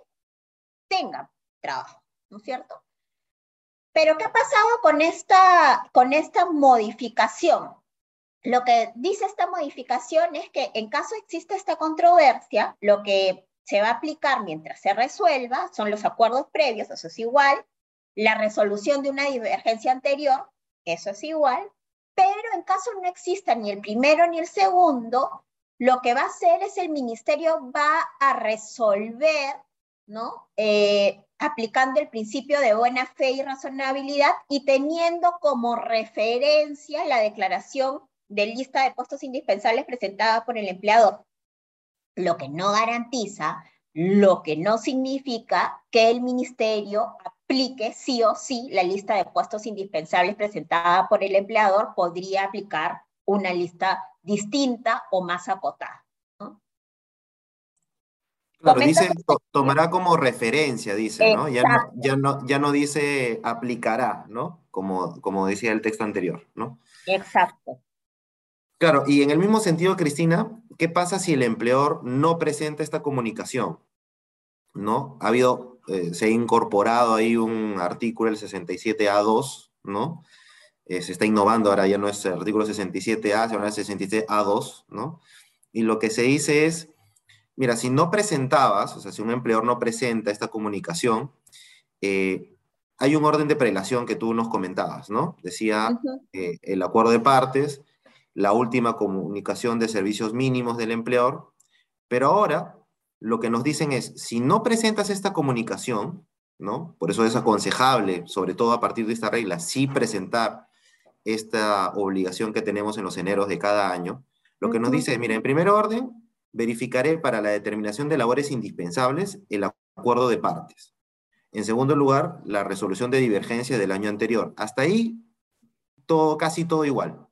tengan trabajo, ¿no es cierto? Pero ¿qué ha pasado con esta, con esta modificación? Lo que dice esta modificación es que en caso exista esta controversia, lo que se va a aplicar mientras se resuelva, son los acuerdos previos, eso es igual, la resolución de una divergencia anterior, eso es igual, pero en caso no exista ni el primero ni el segundo, lo que va a hacer es el ministerio va a resolver, ¿no? Eh, aplicando el principio de buena fe y razonabilidad y teniendo como referencia la declaración de lista de puestos indispensables presentada por el empleador lo que no garantiza, lo que no significa que el ministerio aplique sí o sí la lista de puestos indispensables presentada por el empleador, podría aplicar una lista distinta o más acotada. Claro, dice, tomará como referencia, dice, ¿no? Ya, ¿no? ya no, ya no dice aplicará, ¿no? Como, como decía el texto anterior, ¿no? Exacto. Claro, y en el mismo sentido, Cristina, ¿qué pasa si el empleador no presenta esta comunicación? ¿No? Ha habido, eh, se ha incorporado ahí un artículo, el 67A2, ¿no? Eh, se está innovando, ahora ya no es el artículo 67A, sino el 67A2, ¿no? Y lo que se dice es, mira, si no presentabas, o sea, si un empleador no presenta esta comunicación, eh, hay un orden de prelación que tú nos comentabas, ¿no? Decía el acuerdo de partes, la última comunicación de servicios mínimos del empleador, pero ahora lo que nos dicen es, si no presentas esta comunicación, ¿no? Por eso es aconsejable, sobre todo a partir de esta regla, sí presentar esta obligación que tenemos en los eneros de cada año. Lo que nos dice es, mira, en primer orden, verificaré para la determinación de labores indispensables el acuerdo de partes. En segundo lugar, la resolución de divergencia del año anterior. Hasta ahí, todo, casi todo igual.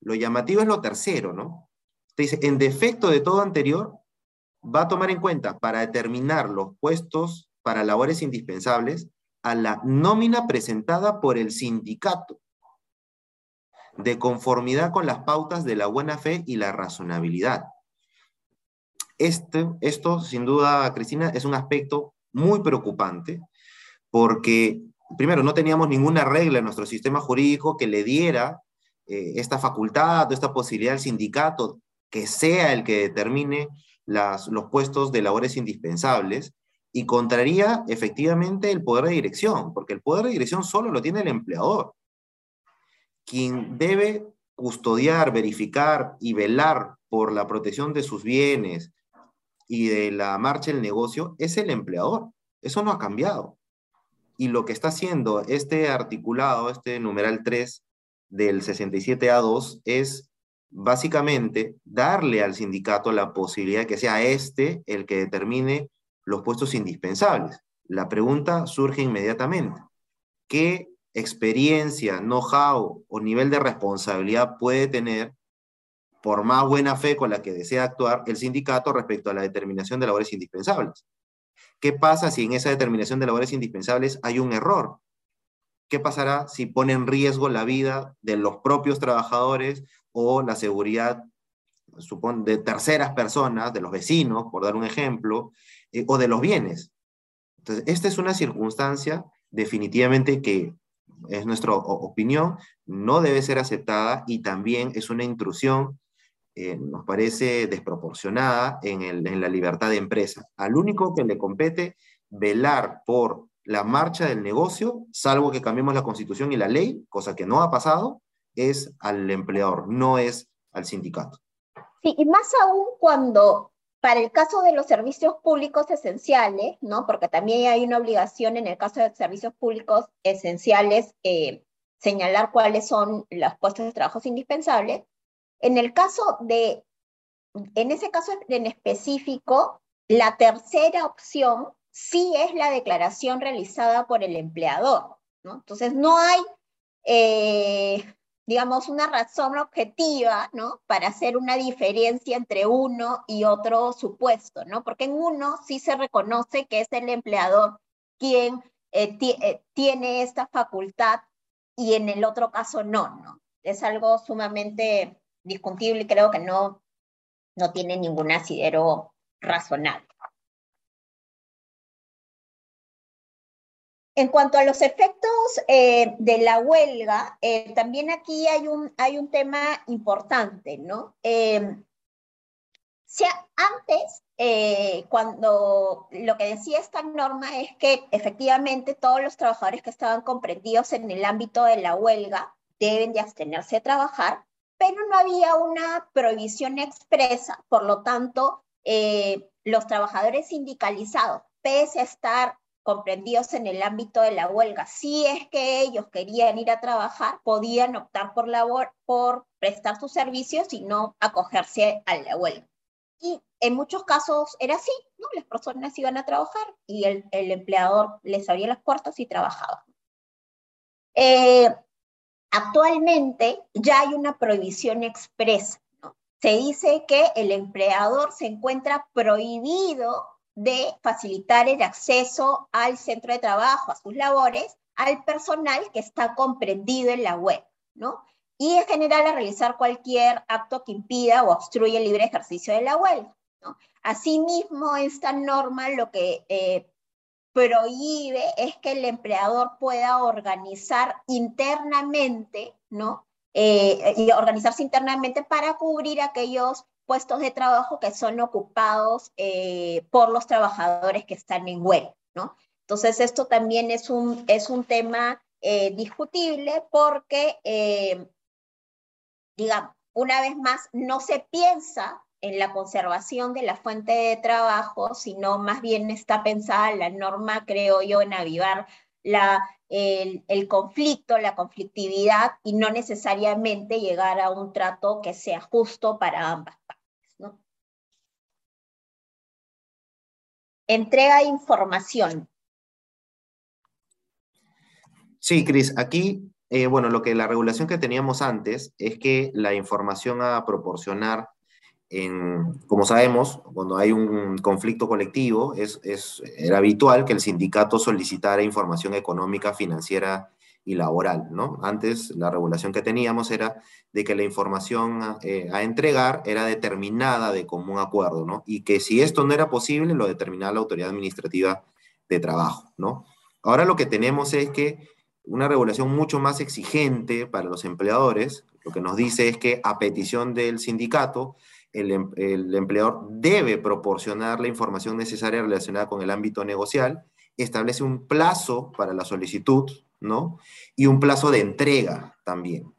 Lo llamativo es lo tercero, ¿no? Te dice, en defecto de todo anterior, va a tomar en cuenta para determinar los puestos para labores indispensables a la nómina presentada por el sindicato, de conformidad con las pautas de la buena fe y la razonabilidad. Este, esto, sin duda, Cristina, es un aspecto muy preocupante porque, primero, no teníamos ninguna regla en nuestro sistema jurídico que le diera eh, esta facultad o esta posibilidad al sindicato que sea el que determine las, los puestos de labores indispensables y contraría efectivamente el poder de dirección, porque el poder de dirección solo lo tiene el empleador. Quien debe custodiar, verificar y velar por la protección de sus bienes y de la marcha del negocio es el empleador. Eso no ha cambiado. Y lo que está haciendo este articulado, este numeral 3 del 67A2, es básicamente darle al sindicato la posibilidad de que sea este el que determine los puestos indispensables. La pregunta surge inmediatamente. ¿Qué experiencia, know-how o nivel de responsabilidad puede tener, por más buena fe con la que desea actuar, el sindicato respecto a la determinación de labores indispensables? ¿Qué pasa si en esa determinación de labores indispensables hay un error? ¿Qué pasará si pone en riesgo la vida de los propios trabajadores o la seguridad de terceras personas, de los vecinos, por dar un ejemplo, eh, o de los bienes? Entonces, esta es una circunstancia definitivamente que es nuestra opinión, no debe ser aceptada y también es una intrusión, eh, nos parece desproporcionada en, en la libertad de empresa. Al único que le compete velar por la marcha del negocio, salvo que cambiemos la constitución y la ley, cosa que no ha pasado, es al empleador, no es al sindicato. Sí, y más aún cuando para el caso de los servicios públicos esenciales, ¿no? Porque también hay una obligación en el caso de servicios públicos esenciales eh, señalar cuáles son los puestos de trabajo indispensables. En el caso de, en ese caso en específico, la tercera opción sí es la declaración realizada por el empleador, ¿no? Entonces no hay eh, digamos, una razón objetiva, ¿no? Para hacer una diferencia entre uno y otro supuesto, ¿no? Porque en uno sí se reconoce que es el empleador quien eh, eh, tiene esta facultad y en el otro caso no, ¿no? Es algo sumamente discutible y creo que no, no tiene ningún asidero razonable. En cuanto a los efectos eh, de la huelga, eh, también aquí hay un, hay un tema importante, ¿no? Eh, antes, cuando lo que decía esta norma es que efectivamente todos los trabajadores que estaban comprendidos en el ámbito de la huelga deben de abstenerse de trabajar, pero no había una prohibición expresa, por lo tanto, los trabajadores sindicalizados, pese a estar comprendidos en el ámbito de la huelga. Si es que ellos querían ir a trabajar, podían optar por, labor, por prestar sus servicios y no acogerse a la huelga. Y en muchos casos era así, ¿no? Las personas iban a trabajar y el, el empleador les abría las puertas y trabajaban. Eh, actualmente ya hay una prohibición expresa. Se dice que el empleador se encuentra prohibido de facilitar el acceso al centro de trabajo, a sus labores, al personal que está comprendido en la web, ¿no? Y en general a realizar cualquier acto que impida o obstruya el libre ejercicio de la web, ¿no? Asimismo, esta norma lo que eh, prohíbe es que el empleador pueda organizar internamente, ¿no? Eh, y organizarse internamente para cubrir aquellos puestos de trabajo que son ocupados eh, por los trabajadores que están en web, ¿no? Entonces, esto también es un, es un tema eh, discutible porque, eh, digamos, una vez más, no se piensa en la conservación de la fuente de trabajo, sino más bien está pensada la norma, creo yo, en avivar la, el, conflicto, la conflictividad y no necesariamente llegar a un trato que sea justo para ambas entrega de información. Sí, Cris, aquí, eh, bueno, lo que la regulación que teníamos antes es que la información a proporcionar, en, como sabemos, cuando hay un conflicto colectivo, es, es, era habitual que el sindicato solicitara información económica, financiera y laboral, ¿no? Antes la regulación que teníamos era de que la información eh, a entregar era determinada de común acuerdo, ¿no? Y que si esto no era posible, lo determinaba la autoridad administrativa de trabajo, ¿no? Ahora lo que tenemos es que una regulación mucho más exigente para los empleadores, lo que nos dice es que a petición del sindicato, el, em, el empleador debe proporcionar la información necesaria relacionada con el ámbito negocial, establece un plazo para la solicitud, ¿no? Y un plazo de entrega también.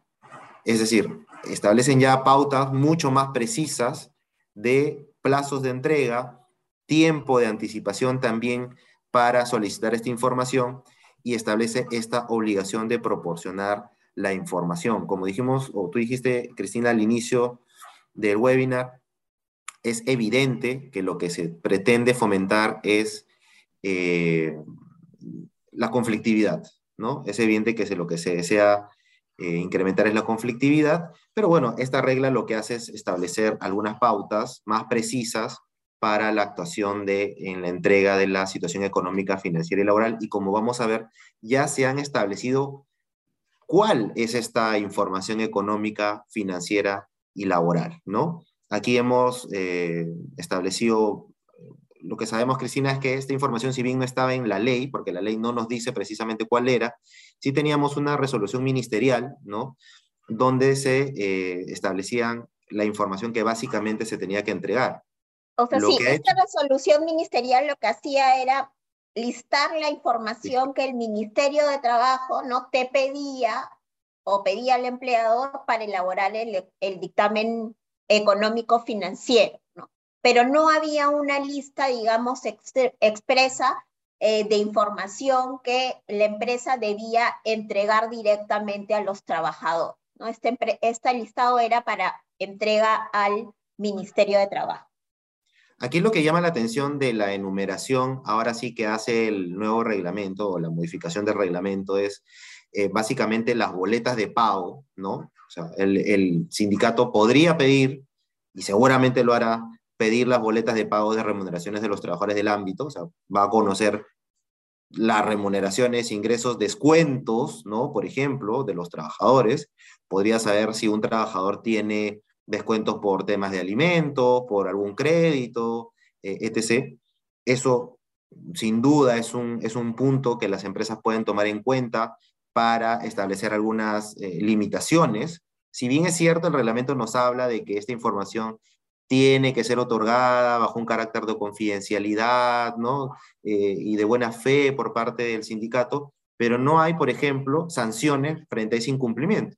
Es decir, establecen ya pautas mucho más precisas de plazos de entrega, tiempo de anticipación también para solicitar esta información y establece esta obligación de proporcionar la información. Como dijimos, o tú dijiste, Cristina, al inicio del webinar, es evidente que lo que se pretende fomentar es eh, la conflictividad, ¿no? Es evidente que lo que se desea eh, incrementar es la conflictividad, pero bueno, esta regla lo que hace es establecer algunas pautas más precisas para la actuación de, en la entrega de la situación económica, financiera y laboral. Y como vamos a ver, ya se han establecido cuál es esta información económica, financiera y laboral, ¿no? Aquí hemos eh, establecido lo que sabemos, Cristina, es que esta información, si bien no estaba en la ley, porque la ley no nos dice precisamente cuál era, sí teníamos una resolución ministerial, ¿no? Donde se eh, establecían la información que básicamente se tenía que entregar. O sea, sí, esta resolución ministerial lo que hacía era listar la información que el Ministerio de Trabajo no te pedía o pedía al empleador para elaborar el, el dictamen económico financiero pero no había una lista, digamos, expresa eh, de información que la empresa debía entregar directamente a los trabajadores. ¿no? Este, este listado era para entrega al Ministerio de Trabajo. Aquí lo que llama la atención de la enumeración, ahora sí que hace el nuevo reglamento o la modificación del reglamento, es eh, básicamente las boletas de pago, ¿no? O sea, el, el, sindicato podría pedir, y seguramente lo hará, pedir las boletas de pago de remuneraciones de los trabajadores del ámbito, o sea, va a conocer las remuneraciones, ingresos, descuentos, ¿no? Por ejemplo, de los trabajadores. Podría saber si un trabajador tiene descuentos por temas de alimentos, por algún crédito, eh, etc. Eso, sin duda, es un, es un punto que las empresas pueden tomar en cuenta para establecer algunas eh, limitaciones. Si bien es cierto, el reglamento nos habla de que esta información tiene que ser otorgada bajo un carácter de confidencialidad ¿no? Eh, y de buena fe por parte del sindicato, pero no hay, por ejemplo, sanciones frente a ese incumplimiento.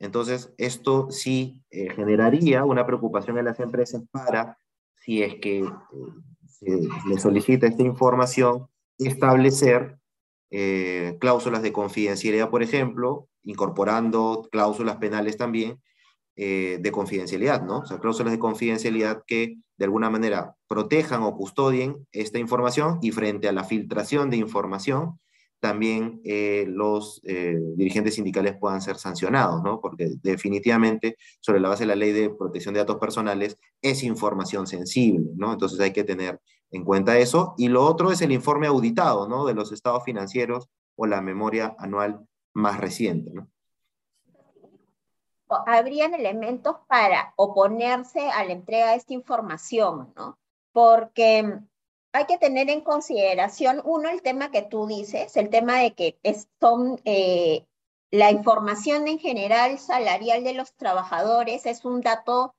Entonces, esto sí eh, generaría una preocupación en las empresas para, si es que eh, se le solicita esta información, establecer cláusulas de confidencialidad, por ejemplo, incorporando cláusulas penales también, eh, de confidencialidad, ¿no? O sea, cláusulas de confidencialidad que de alguna manera protejan o custodien esta información y frente a la filtración de información, también eh, los eh, dirigentes sindicales puedan ser sancionados, ¿no? Porque definitivamente, sobre la base de la ley de protección de datos personales, es información sensible, ¿no? Entonces hay que tener en cuenta eso. Y lo otro es el informe auditado, ¿no? De los estados financieros o la memoria anual más reciente, ¿no? Habrían elementos para oponerse a la entrega de esta información, ¿no? Porque hay que tener en consideración, uno, el tema que tú dices, el tema de que son, eh, la información en general salarial de los trabajadores es un dato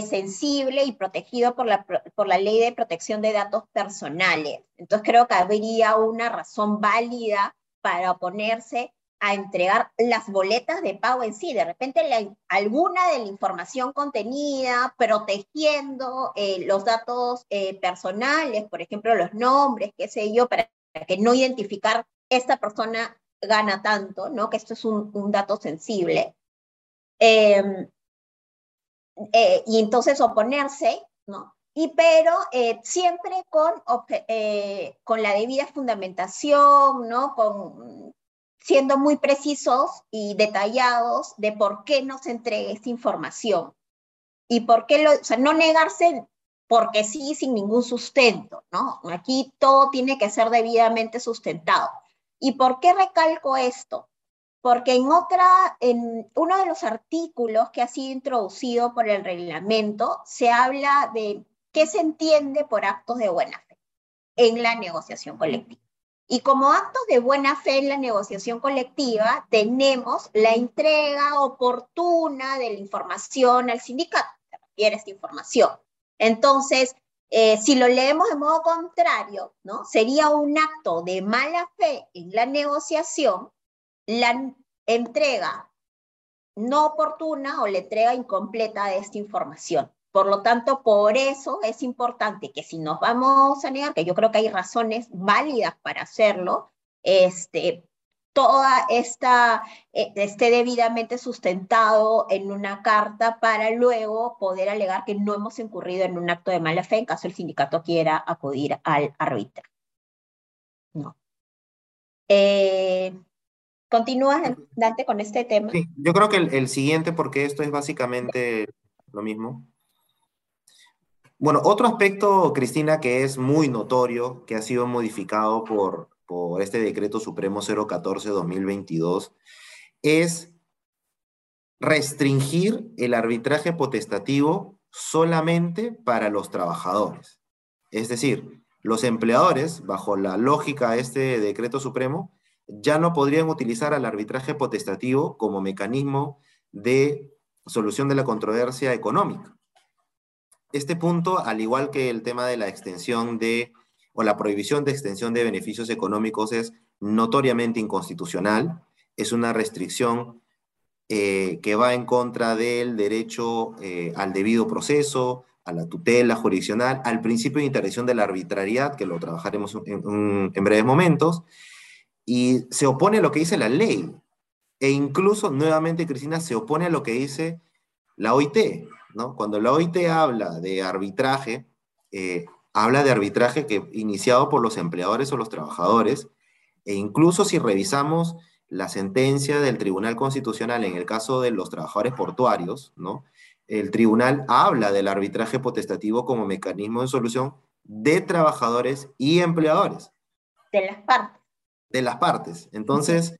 sensible y protegido por la, por la ley de protección de datos personales. Entonces creo que habría una razón válida para oponerse a entregar las boletas de pago en sí. De repente alguna de la información contenida, protegiendo eh, los datos eh, personales, por ejemplo, los nombres, qué sé yo, para que no identificar esta persona gana tanto, ¿no? Que esto es un, dato sensible. Em, eh, y entonces oponerse, ¿no? Y pero siempre con, con la debida fundamentación, ¿no? Con siendo muy precisos y detallados de por qué no se entrega esta información y por qué lo, o no negarse porque sí sin ningún sustento, ¿no? Aquí todo tiene que ser debidamente sustentado. ¿Y por qué recalco esto? Porque en otra, en uno de los artículos que ha sido introducido por el reglamento, se habla de qué se entiende por actos de buena fe en la negociación colectiva. Y como actos de buena fe en la negociación colectiva, tenemos la entrega oportuna de la información al sindicato, se refiere esta información. Entonces, eh, si lo leemos de modo contrario, ¿no? sería un acto de mala fe en la negociación la entrega no oportuna o la entrega incompleta de esta información. Por lo tanto, por eso es importante que si nos vamos a negar, que yo creo que hay razones válidas para hacerlo, este, toda esta eh, esté debidamente sustentado en una carta para luego poder alegar que no hemos incurrido en un acto de mala fe en caso el sindicato quiera acudir al árbitro. No. Eh, ¿Continúas, Dante, con este tema? Yo creo que el siguiente, porque esto es básicamente lo mismo. Bueno, otro aspecto, Cristina, que es muy notorio, que ha sido modificado por, este decreto supremo 014-2022, es restringir el arbitraje potestativo solamente para los trabajadores. Es decir, los empleadores, bajo la lógica de este decreto supremo, ya no podrían utilizar al arbitraje potestativo como mecanismo de solución de la controversia económica este punto, al igual que el tema de la extensión de, o la prohibición de extensión de beneficios económicos, es notoriamente inconstitucional. Es una restricción eh, que va en contra del derecho eh, al debido proceso, a la tutela jurisdiccional, al principio de interdicción de la arbitrariedad, que lo trabajaremos en, en breves momentos, y se opone a lo que dice la ley. E incluso, nuevamente, Cristina, se opone a lo que dice la OIT, cuando la OIT habla de arbitraje, eh, habla de arbitraje que iniciado por los empleadores o los trabajadores, e incluso si revisamos la sentencia del Tribunal Constitucional en el caso de los trabajadores portuarios, ¿no? El tribunal habla del arbitraje potestativo como mecanismo de solución de trabajadores y empleadores. De las partes. De las partes. Entonces,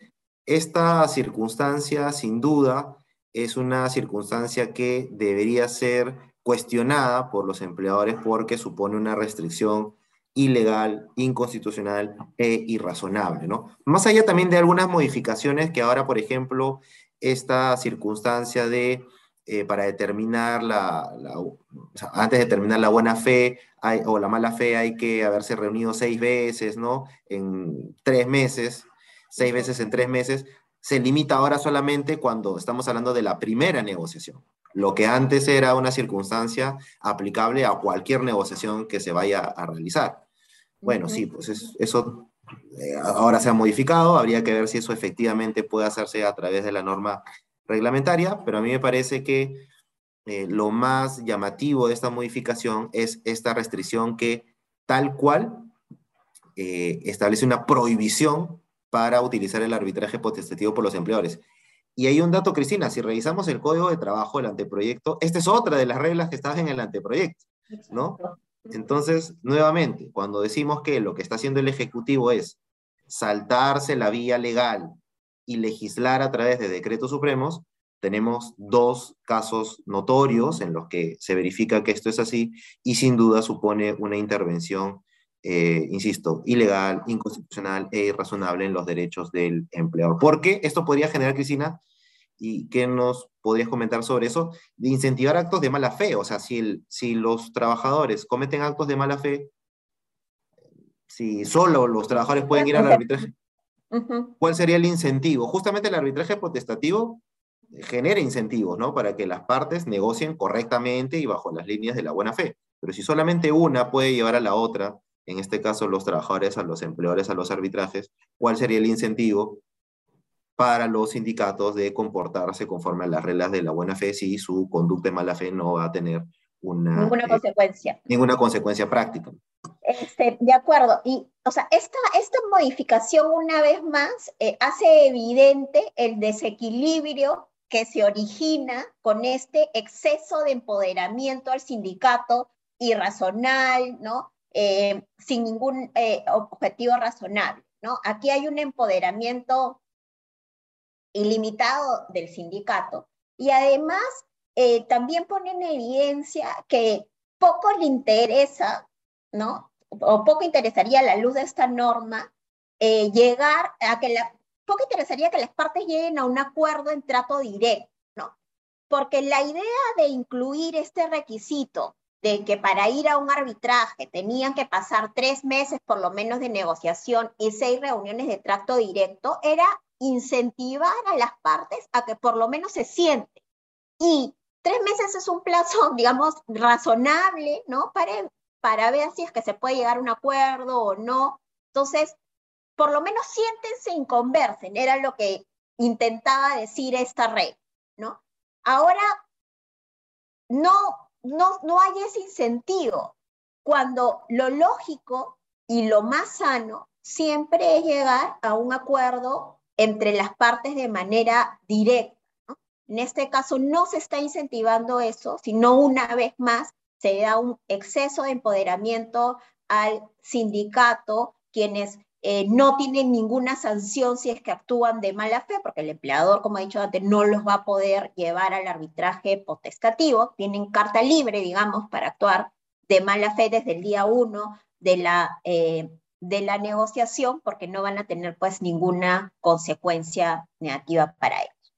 esta circunstancia, sin duda, es una circunstancia que debería ser cuestionada por los empleadores porque supone una restricción ilegal, inconstitucional e irrazonable, ¿no? Más allá también de algunas modificaciones que ahora, por ejemplo, esta circunstancia de, eh, para determinar la, antes de determinar la buena fe o la mala fe hay que haberse reunido seis veces, ¿no? En tres meses, seis veces en tres meses, se limita ahora solamente cuando estamos hablando de la primera negociación, lo que antes era una circunstancia aplicable a cualquier negociación que se vaya a realizar. Bueno, sí, pues eso eh, ahora se ha modificado, habría que ver si eso efectivamente puede hacerse a través de la norma reglamentaria, pero a mí me parece que eh, lo más llamativo de esta modificación es esta restricción que tal cual eh, establece una prohibición para utilizar el arbitraje potestativo por los empleadores. Y hay un dato, Cristina, si revisamos el código de trabajo del anteproyecto, esta es otra de las reglas que están en el anteproyecto, ¿no? Entonces, nuevamente, cuando decimos que lo que está haciendo el Ejecutivo es saltarse la vía legal y legislar a través de decretos supremos, tenemos dos casos notorios en los que se verifica que esto es así y sin duda supone una intervención eh, insisto, ilegal, inconstitucional e irrazonable en los derechos del empleador. ¿Por qué esto podría generar, Cristina, y qué nos podrías comentar sobre eso, de incentivar actos de mala fe? O sea, si, si los trabajadores cometen actos de mala fe, si solo los trabajadores pueden ir al arbitraje, ¿cuál sería el incentivo? Justamente el arbitraje potestativo genera incentivos, ¿no? Para que las partes negocien correctamente y bajo las líneas de la buena fe. Pero si solamente una puede llevar a la otra en este caso los trabajadores a los empleadores a los arbitrajes, ¿cuál sería el incentivo para los sindicatos de comportarse conforme a las reglas de la buena fe si su conducta de mala fe no va a tener una, ninguna eh, consecuencia. Ninguna consecuencia práctica. Este, de acuerdo. Y, o sea, esta, esta modificación, una vez más, eh, hace evidente el desequilibrio que se origina con este exceso de empoderamiento al sindicato irracional, ¿no? Eh, sin ningún eh, objetivo razonable. ¿no? Aquí hay un empoderamiento ilimitado del sindicato y además eh, también pone en evidencia que poco le interesa, ¿no? o poco interesaría a la luz de esta norma llegar a que la, poco interesaría que las partes lleguen a un acuerdo en trato directo. Porque la idea de incluir este requisito de que para ir a un arbitraje tenían que pasar tres meses por lo menos de negociación y seis reuniones de trato directo, era incentivar a las partes a que por lo menos se sienten. Y tres meses es un plazo, digamos, razonable, ¿no? Para, para ver si es que se puede llegar a un acuerdo o no. Entonces, por lo menos siéntense y conversen, era lo que intentaba decir esta red, ¿no? Ahora, no, no, no hay ese incentivo, cuando lo lógico y lo más sano siempre es llegar a un acuerdo entre las partes de manera directa. En este caso no se está incentivando eso, sino una vez más se da un exceso de empoderamiento al sindicato, quienes eh, no tienen ninguna sanción si es que actúan de mala fe, porque el empleador, como he dicho antes, no los va a poder llevar al arbitraje potestativo, tienen carta libre, digamos, para actuar de mala fe desde el día uno de la, eh, de la negociación, porque no van a tener pues ninguna consecuencia negativa para ellos.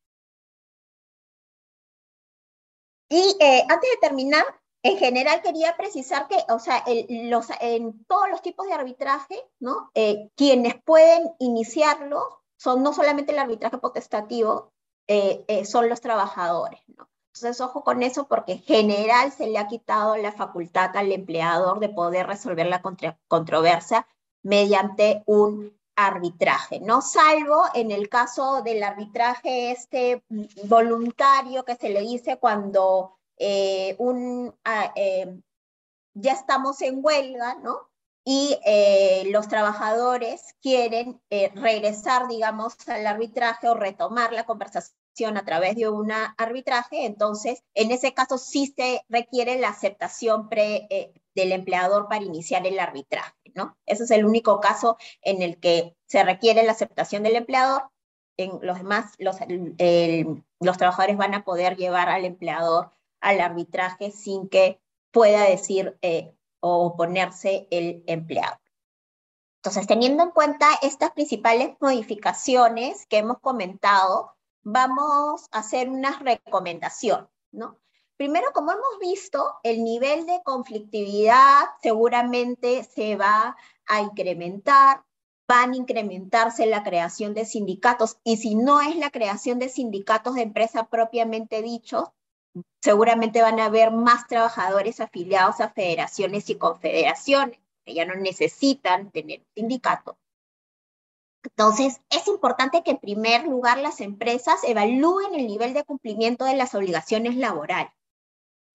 Y eh, antes de terminar, en general quería precisar que, o sea, los, en todos los tipos de arbitraje, ¿no? Eh, quienes pueden iniciarlo son no solamente el arbitraje potestativo, eh, son los trabajadores, ¿no? Entonces, ojo con eso porque en general se le ha quitado la facultad al empleador de poder resolver la controversia mediante un arbitraje, ¿no? Salvo en el caso del arbitraje este voluntario que se le dice cuando eh, un, ah, eh, ya estamos en huelga, ¿no? Y eh, los trabajadores quieren regresar, digamos, al arbitraje o retomar la conversación a través de un arbitraje, entonces en ese caso sí se requiere la aceptación pre, del empleador para iniciar el arbitraje, ¿no? Ese es el único caso en el que se requiere la aceptación del empleador. En los demás, los, los trabajadores van a poder llevar al empleador al arbitraje sin que pueda decir eh, o oponerse el empleado. Entonces, teniendo en cuenta estas principales modificaciones que hemos comentado, vamos a hacer unas recomendaciones, ¿no? Primero, como hemos visto, el nivel de conflictividad seguramente se va a incrementar, van a incrementarse la creación de sindicatos y si no es la creación de sindicatos de empresa propiamente dichos, seguramente van a haber más trabajadores afiliados a federaciones y confederaciones que ya no necesitan tener sindicato. Entonces, es importante que en primer lugar las empresas evalúen el nivel de cumplimiento de las obligaciones laborales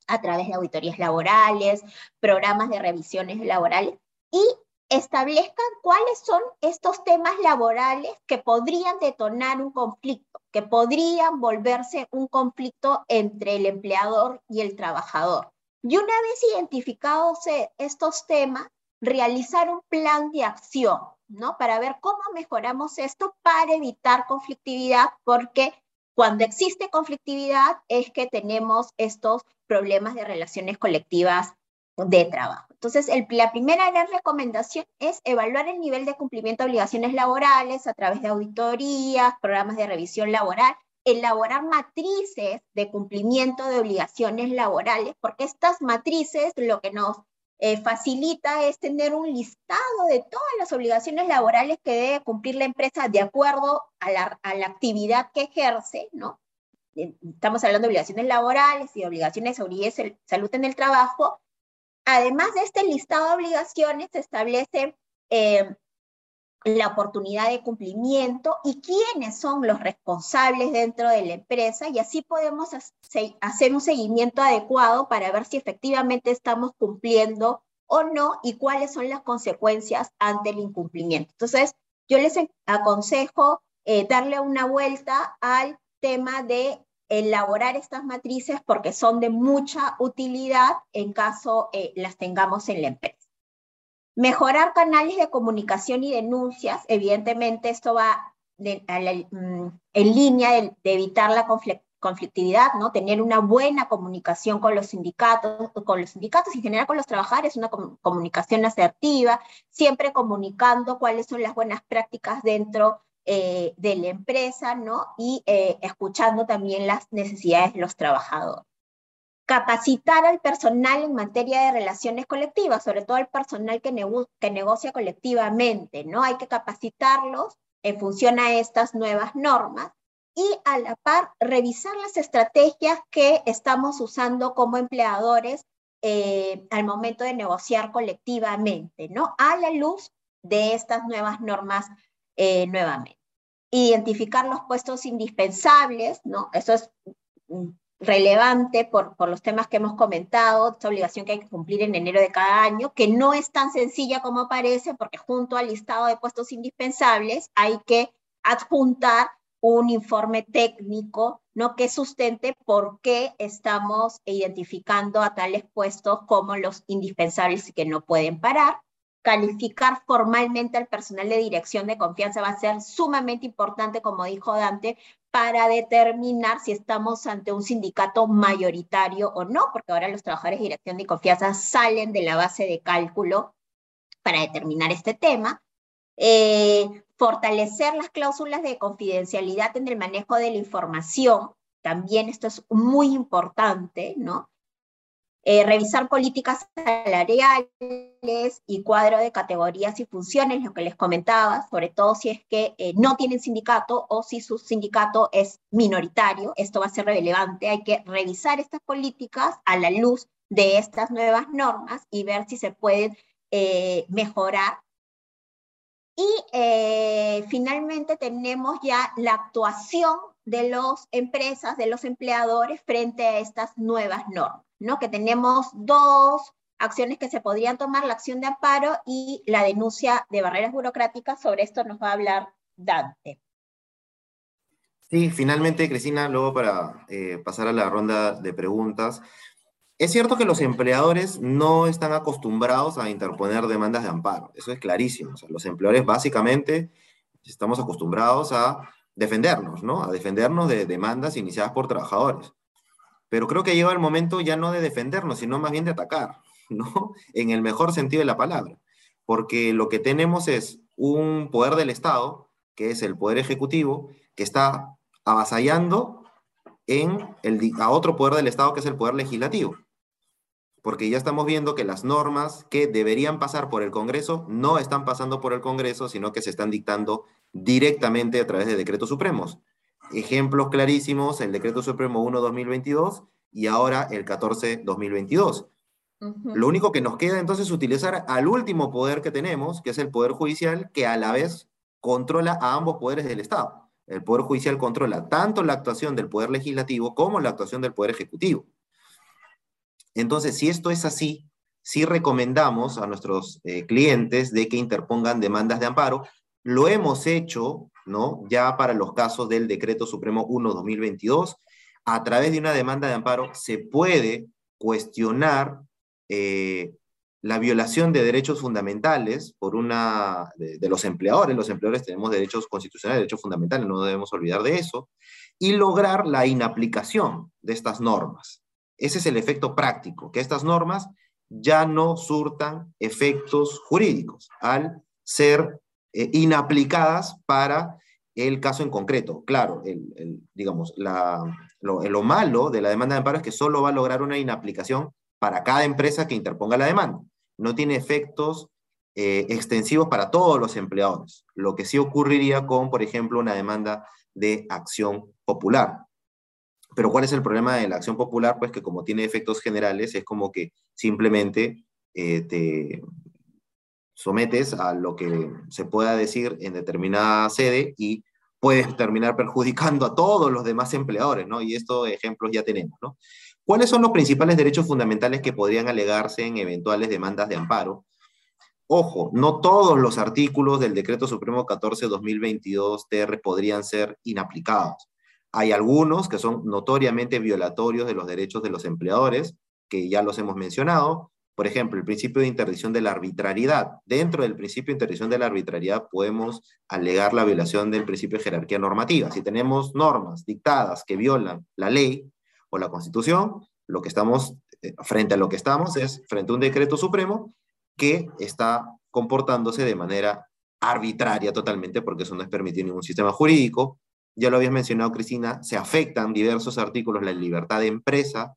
a través de auditorías laborales, programas de revisiones laborales y establezcan cuáles son estos temas laborales que podrían detonar un conflicto, que podrían volverse un conflicto entre el empleador y el trabajador. Y una vez identificados estos temas, realizar un plan de acción, ¿no? Para ver cómo mejoramos esto para evitar conflictividad, porque cuando existe conflictividad es que tenemos estos problemas de relaciones colectivas de trabajo. Entonces, la primera recomendación es evaluar el nivel de cumplimiento de obligaciones laborales a través de auditorías, programas de revisión laboral, elaborar matrices de cumplimiento de obligaciones laborales, porque estas matrices lo que nos eh, facilita es tener un listado de todas las obligaciones laborales que debe cumplir la empresa de acuerdo a la, actividad que ejerce, ¿no? Eh, estamos hablando de obligaciones laborales y obligaciones de salud en el trabajo. Además de este listado de obligaciones, se establece eh, la oportunidad de cumplimiento y quiénes son los responsables dentro de la empresa y así podemos hacer un seguimiento adecuado para ver si efectivamente estamos cumpliendo o no y cuáles son las consecuencias ante el incumplimiento. Entonces, yo les aconsejo eh, darle una vuelta al tema de elaborar estas matrices porque son de mucha utilidad en caso eh, las tengamos en la empresa. Mejorar canales de comunicación y denuncias, evidentemente esto va mm, en línea de, evitar la conflictividad, ¿no? Tener una buena comunicación con los sindicatos, con los sindicatos y en general con los trabajadores, una comunicación asertiva, siempre comunicando cuáles son las buenas prácticas dentro eh, de la empresa, ¿no? Y eh, escuchando también las necesidades de los trabajadores capacitar al personal en materia de relaciones colectivas, sobre todo al personal que, negocia colectivamente, ¿no? Hay que capacitarlos en función a estas nuevas normas y a la par revisar las estrategias que estamos usando como empleadores eh, al momento de negociar colectivamente, ¿no? A la luz de estas nuevas normas eh, nuevamente. Identificar los puestos indispensables, ¿no? Eso es mm, relevante por, por, los temas que hemos comentado, esta obligación que hay que cumplir en enero de cada año, que no es tan sencilla como parece, porque junto al listado de puestos indispensables hay que adjuntar un informe técnico ¿no? que sustente por qué estamos identificando a tales puestos como los indispensables y que no pueden parar. Calificar formalmente al personal de dirección de confianza va a ser sumamente importante, como dijo Dante, para determinar si estamos ante un sindicato mayoritario o no, porque ahora los trabajadores de dirección de confianza salen de la base de cálculo para determinar este tema. Eh, fortalecer las cláusulas de confidencialidad en el manejo de la información, también esto es muy importante, ¿no? Eh, revisar políticas salariales y cuadro de categorías y funciones, lo que les comentaba, sobre todo si es que eh, no tienen sindicato o si su sindicato es minoritario, esto va a ser relevante, hay que revisar estas políticas a la luz de estas nuevas normas y ver si se pueden eh, mejorar. Y finalmente tenemos ya la actuación de las empresas, de los empleadores frente a estas nuevas normas, Que tenemos dos acciones que se podrían tomar, la acción de amparo y la denuncia de barreras burocráticas. Sobre esto nos va a hablar Dante. Sí, finalmente, Cristina, luego para eh, pasar a la ronda de preguntas, es cierto que los empleadores no están acostumbrados a interponer demandas de amparo, eso es clarísimo. los empleadores básicamente estamos acostumbrados a defendernos, ¿no? A defendernos de demandas iniciadas por trabajadores. Pero creo que llega el momento ya no de defendernos, sino más bien de atacar, ¿no? En el mejor sentido de la palabra. Porque lo que tenemos es un poder del Estado, que es el poder ejecutivo, que está avasallando en el, a otro poder del Estado, que es el poder legislativo porque ya estamos viendo que las normas que deberían pasar por el Congreso no están pasando por el Congreso, sino que se están dictando directamente a través de decretos supremos. Ejemplos clarísimos, el decreto supremo 1-2022 y ahora el 14-2022. Lo único que nos queda entonces es utilizar al último poder que tenemos, que es el Poder Judicial, que a la vez controla a ambos poderes del Estado. El Poder Judicial controla tanto la actuación del Poder Legislativo como la actuación del Poder Ejecutivo. Entonces, si esto es así, sí recomendamos a nuestros eh, clientes de que interpongan demandas de amparo. Lo hemos hecho, Ya para los casos del Decreto Supremo 1-2022. A través de una demanda de amparo se puede cuestionar eh, la violación de derechos fundamentales por una de, los empleadores. Los empleadores tenemos derechos constitucionales, derechos fundamentales, no debemos olvidar de eso, y lograr la inaplicación de estas normas. Ese es el efecto práctico, que estas normas ya no surtan efectos jurídicos al ser eh, inaplicadas para el caso en concreto. Claro, el, digamos, lo, malo de la demanda de amparo es que solo va a lograr una inaplicación para cada empresa que interponga la demanda. No tiene efectos eh, extensivos para todos los empleadores, lo que sí ocurriría con, por ejemplo, una demanda de acción popular. Pero ¿cuál es el problema de la acción popular? Pues que como tiene efectos generales, es como que simplemente eh, te sometes a lo que se pueda decir en determinada sede y puedes terminar perjudicando a todos los demás empleadores, ¿no? Y estos ejemplos ya tenemos, ¿no? ¿Cuáles son los principales derechos fundamentales que podrían alegarse en eventuales demandas de amparo? Ojo, no todos los artículos del Decreto Supremo 14-2022 TR podrían ser inaplicados. Hay algunos que son notoriamente violatorios de los derechos de los empleadores, que ya los hemos mencionado. Por ejemplo, el principio de interdicción de la arbitrariedad. Dentro del principio de interdicción de la arbitrariedad podemos alegar la violación del principio de jerarquía normativa. Si tenemos normas dictadas que violan la ley o la constitución, lo que estamos, eh, frente a lo que estamos es frente a un decreto supremo que está comportándose de manera arbitraria totalmente, porque eso no es permitido en ningún sistema jurídico, ya lo habías mencionado, Cristina, se afectan diversos artículos, la libertad de empresa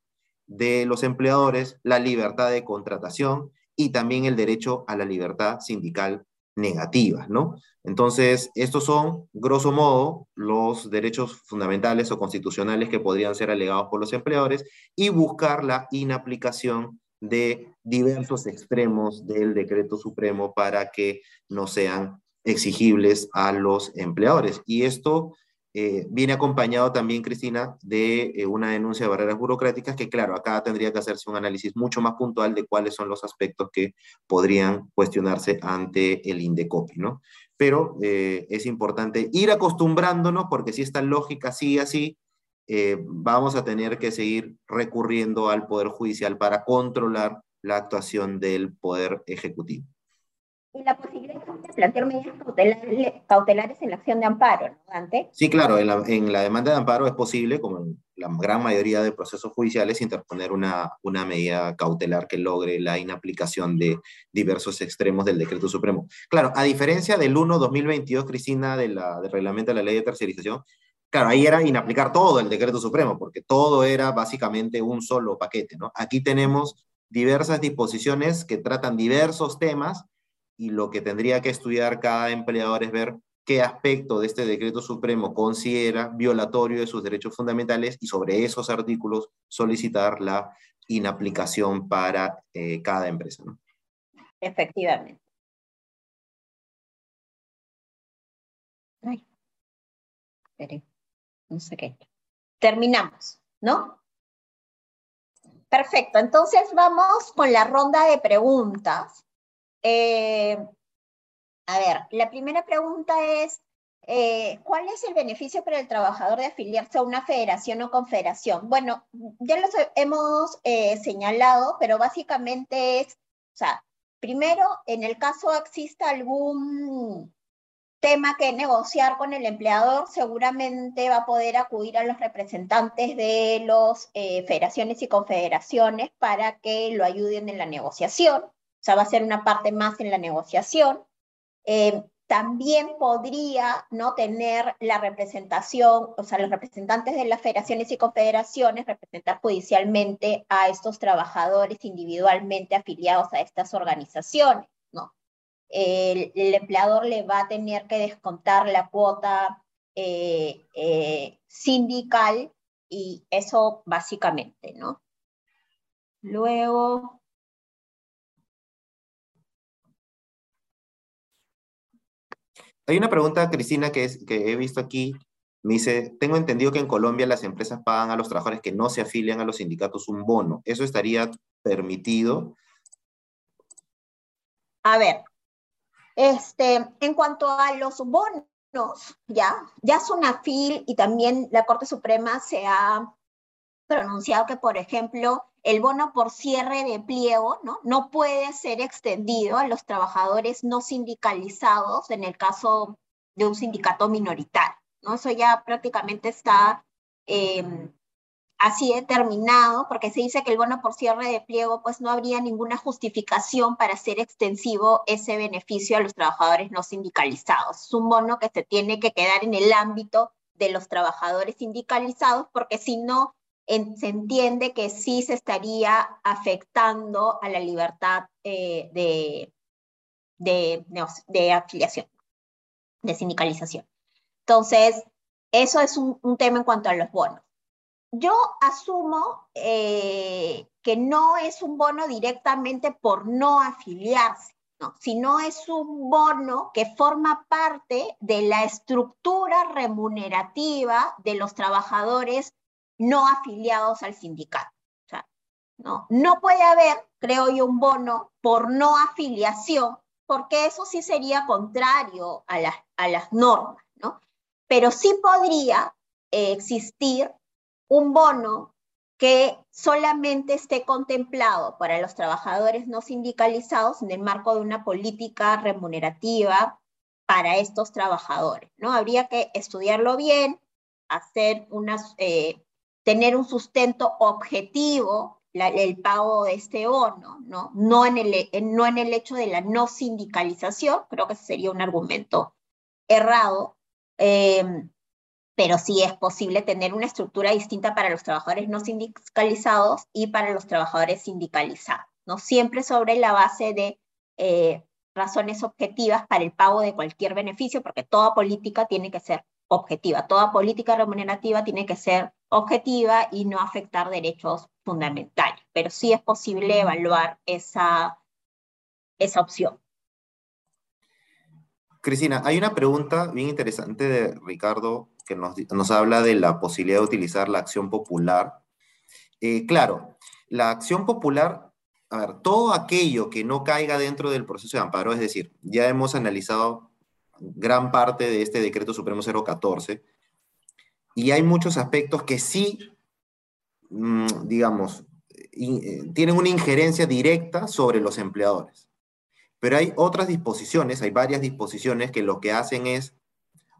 de los empleadores, la libertad de contratación y también el derecho a la libertad sindical negativas, ¿no? Entonces, estos son, grosso modo, los derechos fundamentales o constitucionales que podrían ser alegados por los empleadores y buscar la inaplicación de diversos extremos del decreto supremo para que no sean exigibles a los empleadores. Y esto eh, viene acompañado también, Cristina, de eh, una denuncia de barreras burocráticas que, claro, acá tendría que hacerse un análisis mucho más puntual de cuáles son los aspectos que podrían cuestionarse ante el INDECOPI, ¿no? Pero eh, es importante ir acostumbrándonos porque si esta lógica sigue así, vamos a tener que seguir recurriendo al Poder Judicial para controlar la actuación del Poder Ejecutivo y la posibilidad de plantear medidas cautelares, en la acción de amparo, ¿no, Dante? Sí, claro, en la, en la, demanda de amparo es posible, como en la gran mayoría de procesos judiciales, interponer una, una medida cautelar que logre la inaplicación de diversos extremos del decreto supremo. Claro, a diferencia del 1-2022, Cristina, de la, del reglamento de la ley de tercerización, claro, ahí era inaplicar todo el decreto supremo, porque todo era básicamente un solo paquete, ¿no? Aquí tenemos diversas disposiciones que tratan diversos temas y lo que tendría que estudiar cada empleador es ver qué aspecto de este decreto supremo considera violatorio de sus derechos fundamentales y sobre esos artículos solicitar la inaplicación para eh, cada empresa. Efectivamente. Ay. Qué. Terminamos, ¿no? Perfecto, entonces vamos con la ronda de preguntas. Eh, a ver, la primera pregunta es, eh, ¿cuál es el beneficio para el trabajador de afiliarse a una federación o confederación? Bueno, ya lo hemos eh, señalado, pero básicamente es, o sea, primero, en el caso exista algún tema que negociar con el empleador, seguramente va a poder acudir a los representantes de las federaciones y confederaciones para que lo ayuden en la negociación o sea, va a ser una parte más en la negociación. Eh, también podría no tener la representación, o sea, los representantes de las federaciones y confederaciones representar judicialmente a estos trabajadores individualmente afiliados a estas organizaciones, ¿no? El, empleador le va a tener que descontar la cuota eh, eh, sindical y eso básicamente, ¿no? Luego, Hay una pregunta, Cristina, que, he visto aquí. Me dice, tengo entendido que en Colombia las empresas pagan a los trabajadores que no se afilian a los sindicatos un bono. ¿Eso estaría permitido? A ver, este, en cuanto a los bonos, ya, ya son afil y también la Corte Suprema se ha pronunciado que, por ejemplo, el bono por cierre de pliego ¿no? puede ser extendido a los trabajadores no sindicalizados en el caso de un sindicato minoritario. ¿no? Eso ya prácticamente está em, así determinado, porque se dice que el bono por cierre de pliego, pues no habría ninguna justificación para hacer extensivo ese beneficio a los trabajadores no sindicalizados. Es un bono que se tiene que quedar en el ámbito de los trabajadores sindicalizados, porque si no, se entiende que sí se estaría afectando a la libertad eh, de, de, afiliación, de sindicalización. Entonces, eso es un, tema en cuanto a los bonos. Yo asumo eh, que no es un bono directamente por no afiliarse, no, sino es un bono que forma parte de la estructura remunerativa de los trabajadores no afiliados al sindicato. No, no puede haber, creo yo, un bono por no afiliación, porque eso sí sería contrario a, a las normas, ¿no? Pero sí podría existir un bono que solamente esté contemplado para los trabajadores no sindicalizados en el marco de una política remunerativa para estos trabajadores, ¿no? Habría que estudiarlo bien, hacer unas, eh, tener un sustento objetivo el pago de este bono, ¿no? No en, el, no en el hecho de la no sindicalización, creo que sería un argumento errado, em, pero sí es posible tener una estructura distinta para los trabajadores no sindicalizados y para los trabajadores sindicalizados, ¿no? Siempre sobre la base de eh, razones objetivas para el pago de cualquier beneficio, porque toda política tiene que ser objetiva, toda política remunerativa tiene que ser objetiva y no afectar derechos fundamentales, pero sí es posible evaluar esa, esa opción. Cristina, hay una pregunta bien interesante de Ricardo que nos, nos habla de la posibilidad de utilizar la acción popular. Eh, claro, la acción popular a ver, todo aquello que no caiga dentro del proceso de amparo, es decir, ya hemos analizado gran parte de este decreto supremo 014 y hay muchos aspectos que sí, mm, digamos, eh, tienen una injerencia directa sobre los empleadores. Pero hay otras disposiciones, hay varias disposiciones que lo que hacen es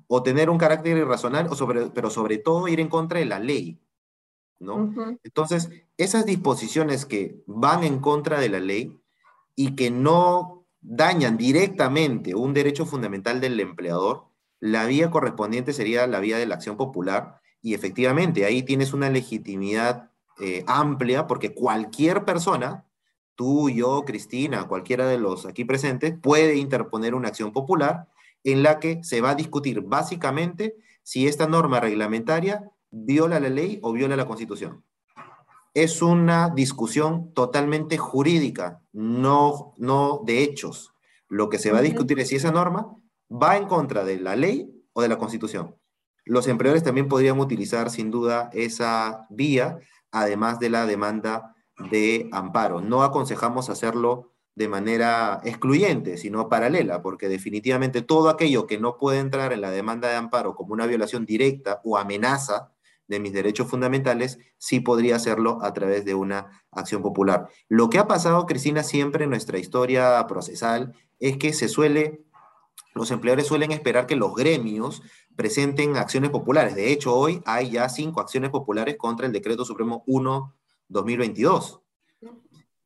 o tener un carácter irracional, o sobre, pero sobre todo ir en contra de la ley. Entonces, esas disposiciones que van en contra de la ley y que no dañan directamente un derecho fundamental del empleador, la vía correspondiente sería la vía de la acción popular y efectivamente ahí tienes una legitimidad eh, amplia porque cualquier persona, tú, yo, Cristina, cualquiera de los aquí presentes, puede interponer una acción popular en la que se va a discutir básicamente si esta norma reglamentaria viola la ley o viola la constitución. Es una discusión totalmente jurídica, no, no de hechos. Lo que se va a discutir es si esa norma va en contra de la ley o de la constitución. Los empleadores también podrían utilizar sin duda esa vía, además de la demanda de amparo. No aconsejamos hacerlo de manera excluyente, sino paralela, porque definitivamente todo aquello que no puede entrar en la demanda de amparo como una violación directa o amenaza de mis derechos fundamentales, sí podría hacerlo a través de una acción popular. Lo que ha pasado, Cristina, siempre en nuestra historia procesal es que se suele, los empleadores suelen esperar que los gremios presenten acciones populares. De hecho, hoy hay ya cinco acciones populares contra el Decreto Supremo 1-2022.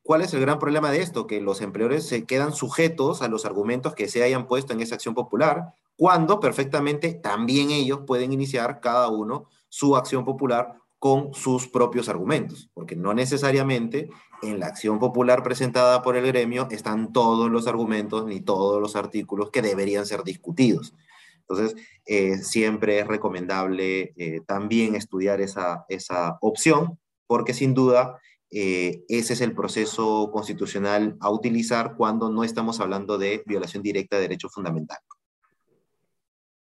¿Cuál es el gran problema de esto? Que los empleadores se quedan sujetos a los argumentos que se hayan puesto en esa acción popular, cuando perfectamente también ellos pueden iniciar cada uno su acción popular con sus propios argumentos, porque no necesariamente en la acción popular presentada por el gremio están todos los argumentos ni todos los artículos que deberían ser discutidos. Entonces, eh, siempre es recomendable eh, también estudiar esa, esa opción, porque sin duda eh, ese es el proceso constitucional a utilizar cuando no estamos hablando de violación directa de derechos fundamentales.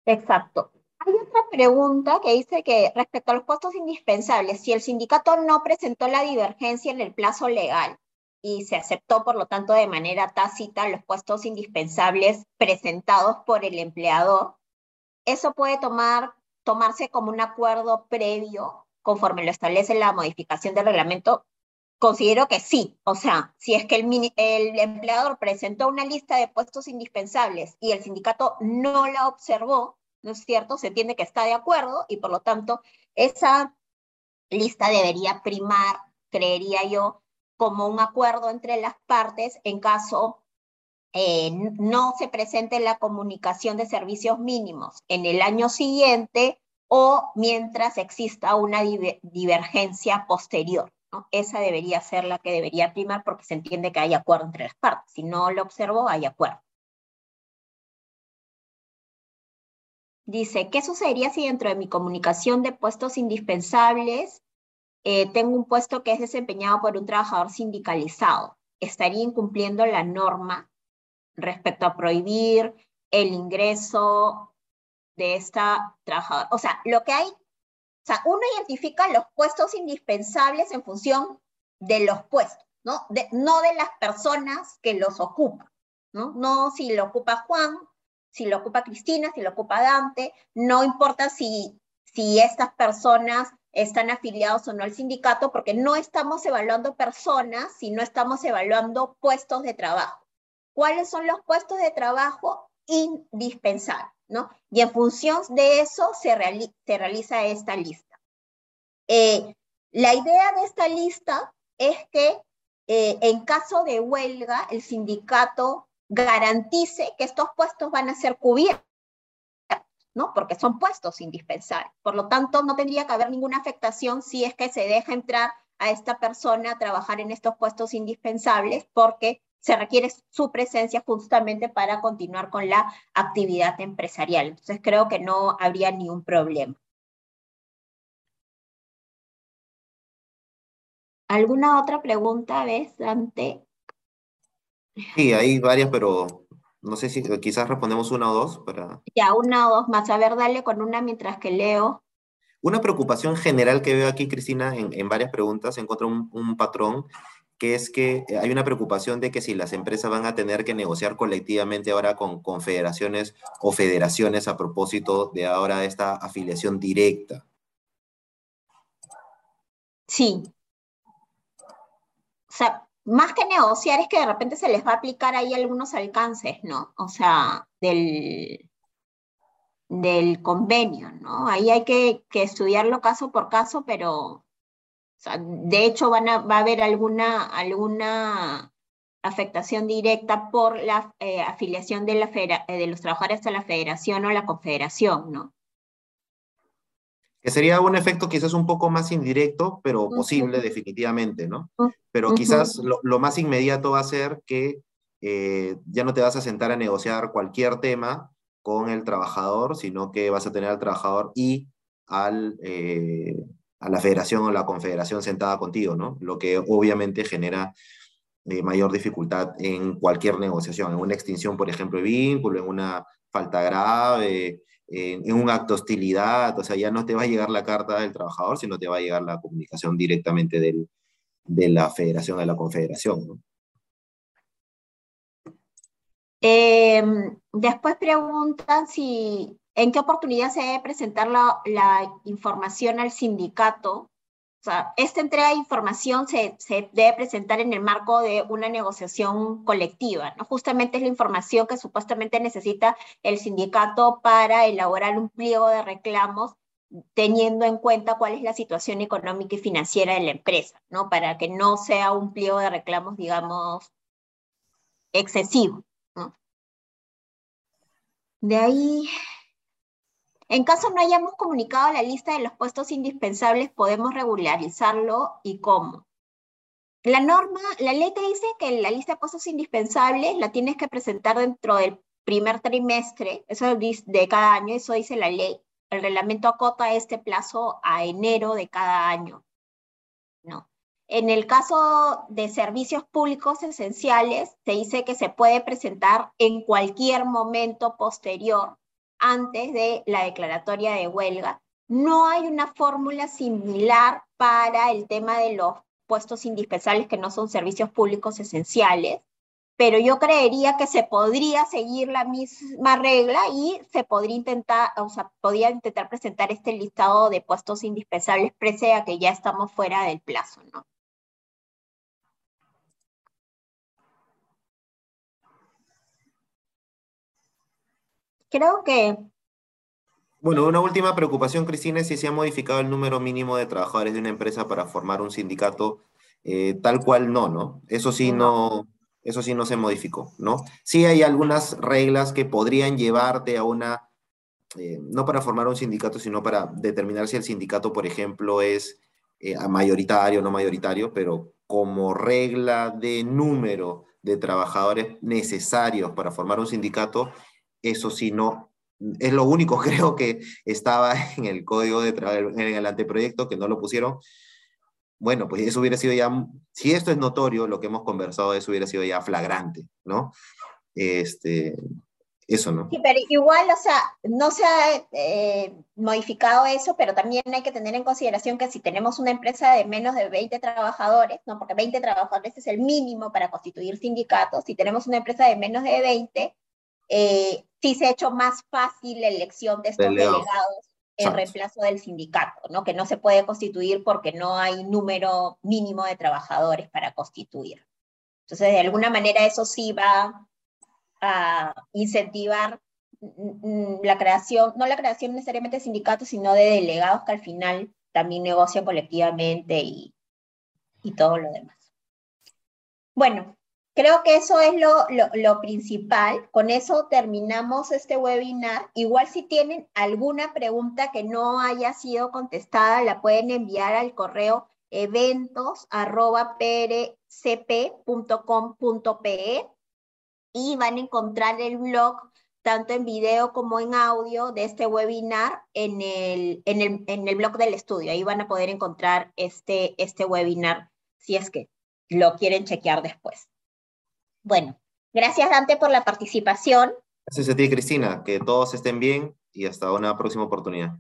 Exacto. Hay otra pregunta que dice que respecto a los puestos indispensables, si el sindicato no presentó la divergencia en el plazo legal y se aceptó, por lo tanto, de manera tácita los puestos indispensables presentados por el empleador, eso puede tomar, tomarse como un acuerdo previo conforme lo establece la modificación del reglamento. Considero que sí, o sea, si es que el, el empleador presentó una lista de puestos indispensables y el sindicato no la observó, ¿no es cierto? Se entiende que está de acuerdo y por lo tanto esa lista debería primar, creería yo, como un acuerdo entre las partes en caso eh, no se presente la comunicación de servicios mínimos en el año siguiente o mientras exista una divergencia posterior. Esa debería ser la que debería primar porque se entiende que hay acuerdo entre las partes. Si no lo observo, hay acuerdo. Dice, ¿qué sucedería si dentro de mi comunicación de puestos indispensables eh, tengo un puesto que es desempeñado por un trabajador sindicalizado? ¿Estaría incumpliendo la norma respecto a prohibir el ingreso de esta trabajadora? O sea, lo que hay, o sea, uno identifica los puestos indispensables en función de los puestos, ¿no? no de las personas que los ocupan, ¿no? No si lo ocupa Juan, si lo ocupa Cristina, si lo ocupa Dante, no importa si, si estas personas están afiliados o no al sindicato, porque no estamos evaluando personas, sino estamos evaluando puestos de trabajo. ¿Cuáles son los puestos de trabajo indispensables? ¿no? Y en función de eso se, se realiza esta lista. Eh, la idea de esta lista es que eh, en caso de huelga, el sindicato garantice que estos puestos van a ser cubiertos, ¿no? Porque son puestos indispensables. Por lo tanto, no tendría que haber ninguna afectación si es que se deja entrar a esta persona a trabajar en estos puestos indispensables, porque se requiere su presencia justamente para continuar con la actividad empresarial. Entonces creo que no habría ni un problema. ¿Alguna otra pregunta, ves, Dante? Sí, hay varias, pero no sé si quizás respondemos una o dos para... Ya, una o dos más. A ver, dale con una mientras que leo. Una preocupación general que veo aquí, Cristina, en, varias preguntas, encuentro un, un, patrón, que es que hay una preocupación de que si las empresas van a tener que negociar colectivamente ahora con confederaciones o federaciones a propósito de ahora esta afiliación directa. Sí, o sea, más que negociar es que de repente se les va a aplicar ahí algunos alcances, ¿no? O sea, del, del convenio, ¿no? Ahí hay que, estudiarlo caso por caso, pero de hecho van a, va a haber alguna, alguna afectación directa por la eh, afiliación de, la de los trabajadores a la federación o la confederación, ¿no? Que sería un efecto quizás un poco más indirecto, pero posible definitivamente, ¿no? Pero quizás lo, más inmediato va a ser que eh, ya no te vas a sentar a negociar cualquier tema con el trabajador, sino que vas a tener al trabajador y al, eh, a la federación o la confederación sentada contigo, ¿no? Lo que obviamente genera eh, mayor dificultad en cualquier negociación, en una extinción, por ejemplo, de vínculo, en una falta grave, en, un acto de hostilidad, o sea, ya no te va a llegar la carta del trabajador, sino te va a llegar la comunicación directamente de la federación a la confederación. Em, después preguntan si en qué oportunidad se debe presentar la información al sindicato esta entrega de información se, debe presentar en el marco de una negociación colectiva. Justamente es la información que supuestamente necesita el sindicato para elaborar un pliego de reclamos teniendo en cuenta cuál es la situación económica y financiera de la empresa. Para que no sea un pliego de reclamos, digamos, excesivo. De ahí, en caso no hayamos comunicado la lista de los puestos indispensables, podemos regularizarlo y cómo. La norma, la ley te dice que la lista de puestos indispensables la tienes que presentar dentro del primer trimestre, eso de cada año, eso dice la ley. El reglamento acota este plazo a enero de cada año. No. En el caso de servicios públicos esenciales, se dice que se puede presentar en cualquier momento posterior antes de la declaratoria de huelga. No hay una fórmula similar para el tema de los puestos indispensables que no son servicios públicos esenciales, pero yo creería que se podría seguir la misma regla y se podría intentar, o sea, podría intentar presentar este listado de puestos indispensables prese a que ya estamos fuera del plazo, ¿no? Creo que... Bueno, una última preocupación, Cristina, es si se ha modificado el número mínimo de trabajadores de una empresa para formar un sindicato. Eh, tal cual no, ¿no? Eso sí no, eso sí no se modificó, ¿no? Sí hay algunas reglas que podrían llevarte a una, eh, no para formar un sindicato, sino para determinar si el sindicato, por ejemplo, es eh, mayoritario o no mayoritario, pero como regla de número de trabajadores necesarios para formar un sindicato, eso sí no, es lo único creo que estaba en el código de en el anteproyecto que no lo pusieron. Bueno, pues eso hubiera sido ya, si esto es notorio, lo que hemos conversado, eso hubiera sido ya flagrante, ¿no? Este, eso no. Sí, pero igual, o sea, no se ha eh, modificado eso, pero también hay que tener en consideración que si tenemos una empresa de menos de 20 trabajadores, ¿no? Porque 20 trabajadores es el mínimo para constituir sindicatos, si tenemos una empresa de menos de 20, eh, sí se ha hecho más fácil la elección de estos delegados, en reemplazo del sindicato, ¿no? que no se puede constituir porque no hay número mínimo de trabajadores para constituir. Entonces, de alguna manera eso sí va a incentivar mm, mm, la creación, no la creación necesariamente de sindicatos, sino de delegados que al final también negocian colectivamente y, y todo lo demás. Bueno, Creo que eso es lo, principal. Con eso terminamos este webinar. Igual si tienen alguna pregunta que no haya sido contestada, la pueden enviar al correo eventos.prcp.com.pe y van a encontrar el blog tanto en video como en audio de este webinar en el, en el, en el blog del estudio. Ahí van a poder encontrar este, este webinar si es que lo quieren chequear después. Bueno, gracias Dante por la participación. Gracias a ti, Cristina. Que todos estén bien y hasta una próxima oportunidad.